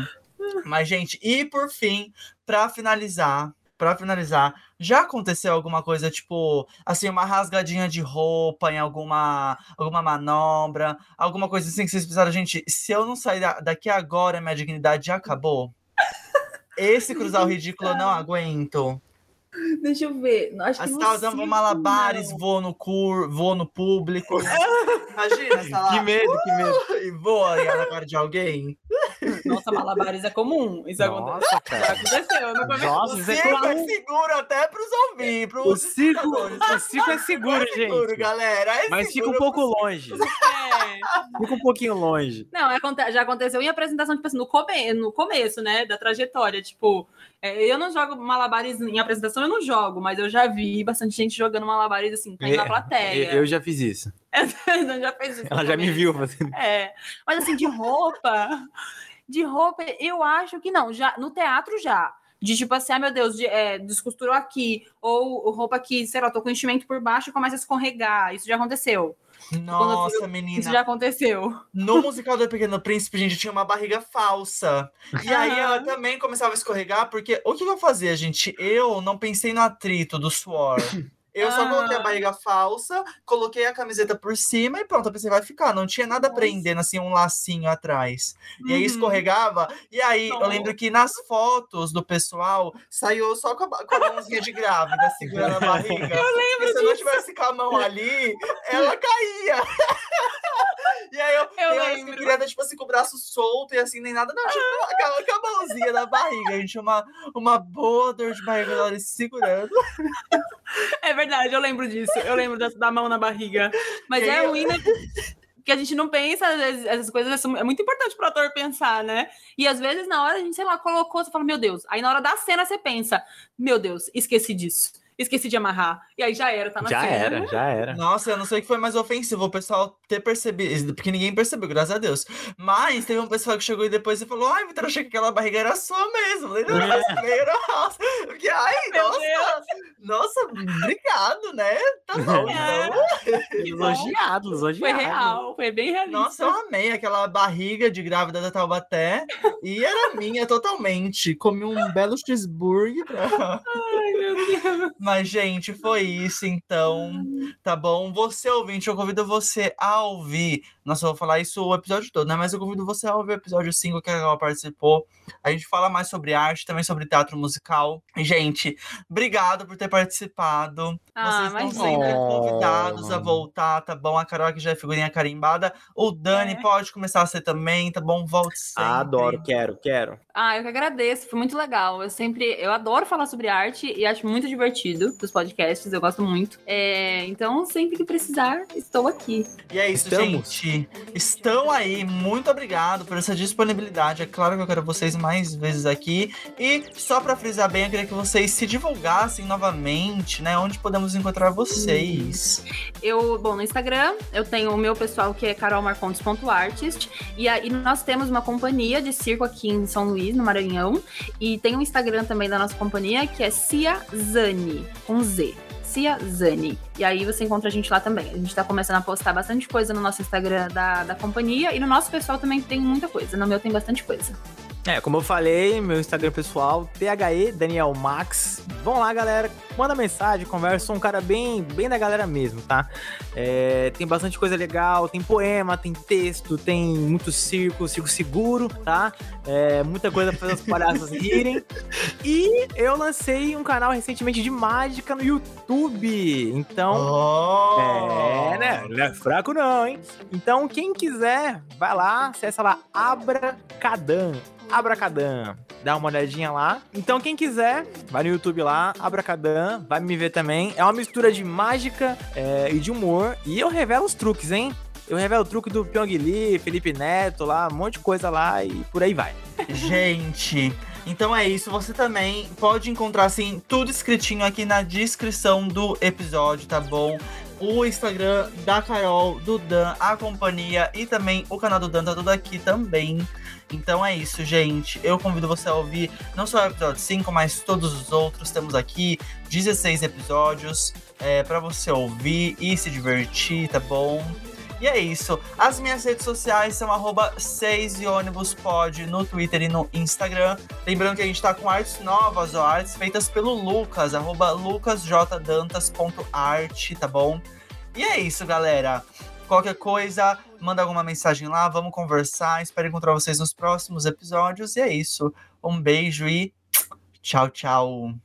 Mas, gente, e por fim, pra finalizar, pra finalizar, já aconteceu alguma coisa, tipo, assim, uma rasgadinha de roupa em alguma, alguma manobra, alguma coisa assim que vocês pensaram, gente, se eu não sair da- daqui agora, minha dignidade já acabou? Esse cruzar o ridículo eu não aguento. Deixa eu ver. Acho que Você no tá usando circo, malabares, não. voa no cur, voa no público. Imagina, tá lá Que medo, que medo. e voa na cara de alguém. Nossa, malabares é comum. Isso acontece. Nossa, aconteceu. Nossa, O isso é circo é seguro até pros ouvintes, pros O circo, o circo é seguro, É seguro, gente. galera. é Mas fica um seguro pouco longe. É. Fica um pouquinho longe. Não, é já aconteceu em apresentação, tipo assim, no, come no começo, né, da trajetória. Tipo, é, eu não jogo malabares em apresentação, eu não jogo, mas eu já vi bastante gente jogando malabares, assim, caindo na plateia. Eu, eu já fiz isso. Então já fez isso Ela já me viu fazendo. É, mas assim, de roupa, de roupa, eu acho que não. Já no teatro já. De tipo assim, ah, meu Deus, de, é, descosturou aqui, ou roupa que, sei lá, tô com enchimento por baixo e começa a escorregar. Isso já aconteceu. Nossa, Isso menina. já aconteceu. No musical do Pequeno Príncipe, gente, tinha uma barriga falsa. E aí ela também começava a escorregar, porque o que eu fazia, gente? Eu não pensei no atrito do suor. Eu só coloquei a Ah. barriga falsa, coloquei a camiseta por cima e pronto, eu pensei, vai ficar. Não tinha nada Nossa. prendendo, assim, um lacinho atrás. E aí Uhum. escorregava. E aí eu lembro que nas fotos do pessoal, saiu só com a, com a mãozinha de grávida, segurando a barriga. Eu lembro Se eu não tivesse com a mão ali, ela caía. E aí eu, que eu lembro. queria tipo assim, com o braço solto e assim, nem nada, não, tipo, com a mãozinha na barriga. A gente tinha uma, uma boa dor de barriga de segurando. É verdade, eu lembro disso. Eu lembro da, da mão na barriga. Mas é ruim, né? Que a gente não pensa, às vezes, essas coisas são- é muito importante pro ator pensar, né? E às vezes, na hora, a gente, sei lá, colocou, você fala, meu Deus. Aí na hora da cena você pensa, meu Deus, esqueci disso. Esqueci de amarrar. E aí já era, tá na Já cena. era, já era. Nossa, eu não sei o que foi mais ofensivo, o pessoal ter percebido, porque ninguém percebeu, graças a Deus. Mas teve um pessoal que chegou e depois e falou: Ai, Vitor, achei que aquela barriga era sua mesmo. Eu Falei, não, veio, nossa. Porque, ai, Meu nossa, nossa, obrigado, né? Tá bom, É. então. Elogiado, elogiado. Foi real, foi bem realista. Nossa, eu amei aquela barriga de grávida da Taubaté. E era minha totalmente. Comi um belo cheeseburger. pra- Ai, meu Deus. Mas, gente, foi isso então. Tá bom? Você, ouvinte, eu convido você a ouvir. Nossa, eu vou falar isso o episódio todo, né? Mas eu convido você a ouvir o episódio 5 que ela participou. A gente fala mais sobre arte, também sobre teatro musical. E, gente, obrigado por ter participado. Ah, Vocês estão sempre convidados a voltar, tá bom? A Carol que já é figurinha carimbada. O Dani É. pode começar a ser também, tá bom? Volte sempre. Adoro, quero, quero. Ah, eu que agradeço, foi muito legal. Eu sempre, eu adoro falar sobre arte e acho muito divertido os podcasts, eu gosto muito. É, então, sempre que precisar, estou aqui. E é isso, Estamos. gente. Estão aí. Muito obrigado por essa disponibilidade. É claro que eu quero vocês mais vezes aqui. E só pra frisar bem, eu queria que vocês se divulgassem novamente, né? Onde podemos encontrar vocês. Eu, bom, no Instagram, eu tenho o meu pessoal que é carolmarcontes.artist e aí nós temos uma companhia de circo aqui em São Luís, no Maranhão, e tem um Instagram também da nossa companhia que é Cia Zani, com Z. Cia Zani. E aí você encontra a gente lá também. A gente tá começando a postar bastante coisa no nosso Instagram da, da companhia e no nosso pessoal também tem muita coisa. No meu tem bastante coisa. É, como eu falei, meu Instagram pessoal, THE Daniel Max. Vão lá, galera. Manda mensagem, conversa. Sou um cara bem, bem da galera mesmo, tá? É, tem bastante coisa legal, tem poema, tem texto, tem muito circo, circo seguro, tá? É, muita coisa pra fazer os palhaços rirem. E eu lancei um canal recentemente de mágica no YouTube. Então, Oh! é, né? Não é fraco não, hein? Então, quem quiser, vai lá, acessa lá Abracadam. Abracadam. Dá uma olhadinha lá. Então, quem quiser, vai no YouTube lá, Abracadam, vai me ver também. É uma mistura de mágica é, e de humor. E eu revelo os truques, hein? Eu revelo o truque do Pyong Lee, Felipe Neto lá, um monte de coisa lá e por aí vai. Gente, então é isso. Você também pode encontrar assim tudo escritinho aqui na descrição do episódio, tá bom? O Instagram da Carol, do Dan, a companhia e também o canal do Dan tá tudo aqui também. Então é isso, gente. Eu convido você a ouvir não só o episódio 5, mas todos os outros. Temos aqui 16 episódios é, para você ouvir e se divertir, tá bom? E é isso. As minhas redes sociais são arroba 6 e ônibus pod no Twitter e no Instagram. Lembrando que a gente tá com artes novas, ó, artes feitas pelo Lucas, arroba lucasjdantas.art, tá bom? E é isso, galera. Qualquer coisa, manda alguma mensagem lá, vamos conversar. Espero encontrar vocês nos próximos episódios. E é isso. Um beijo e tchau, tchau.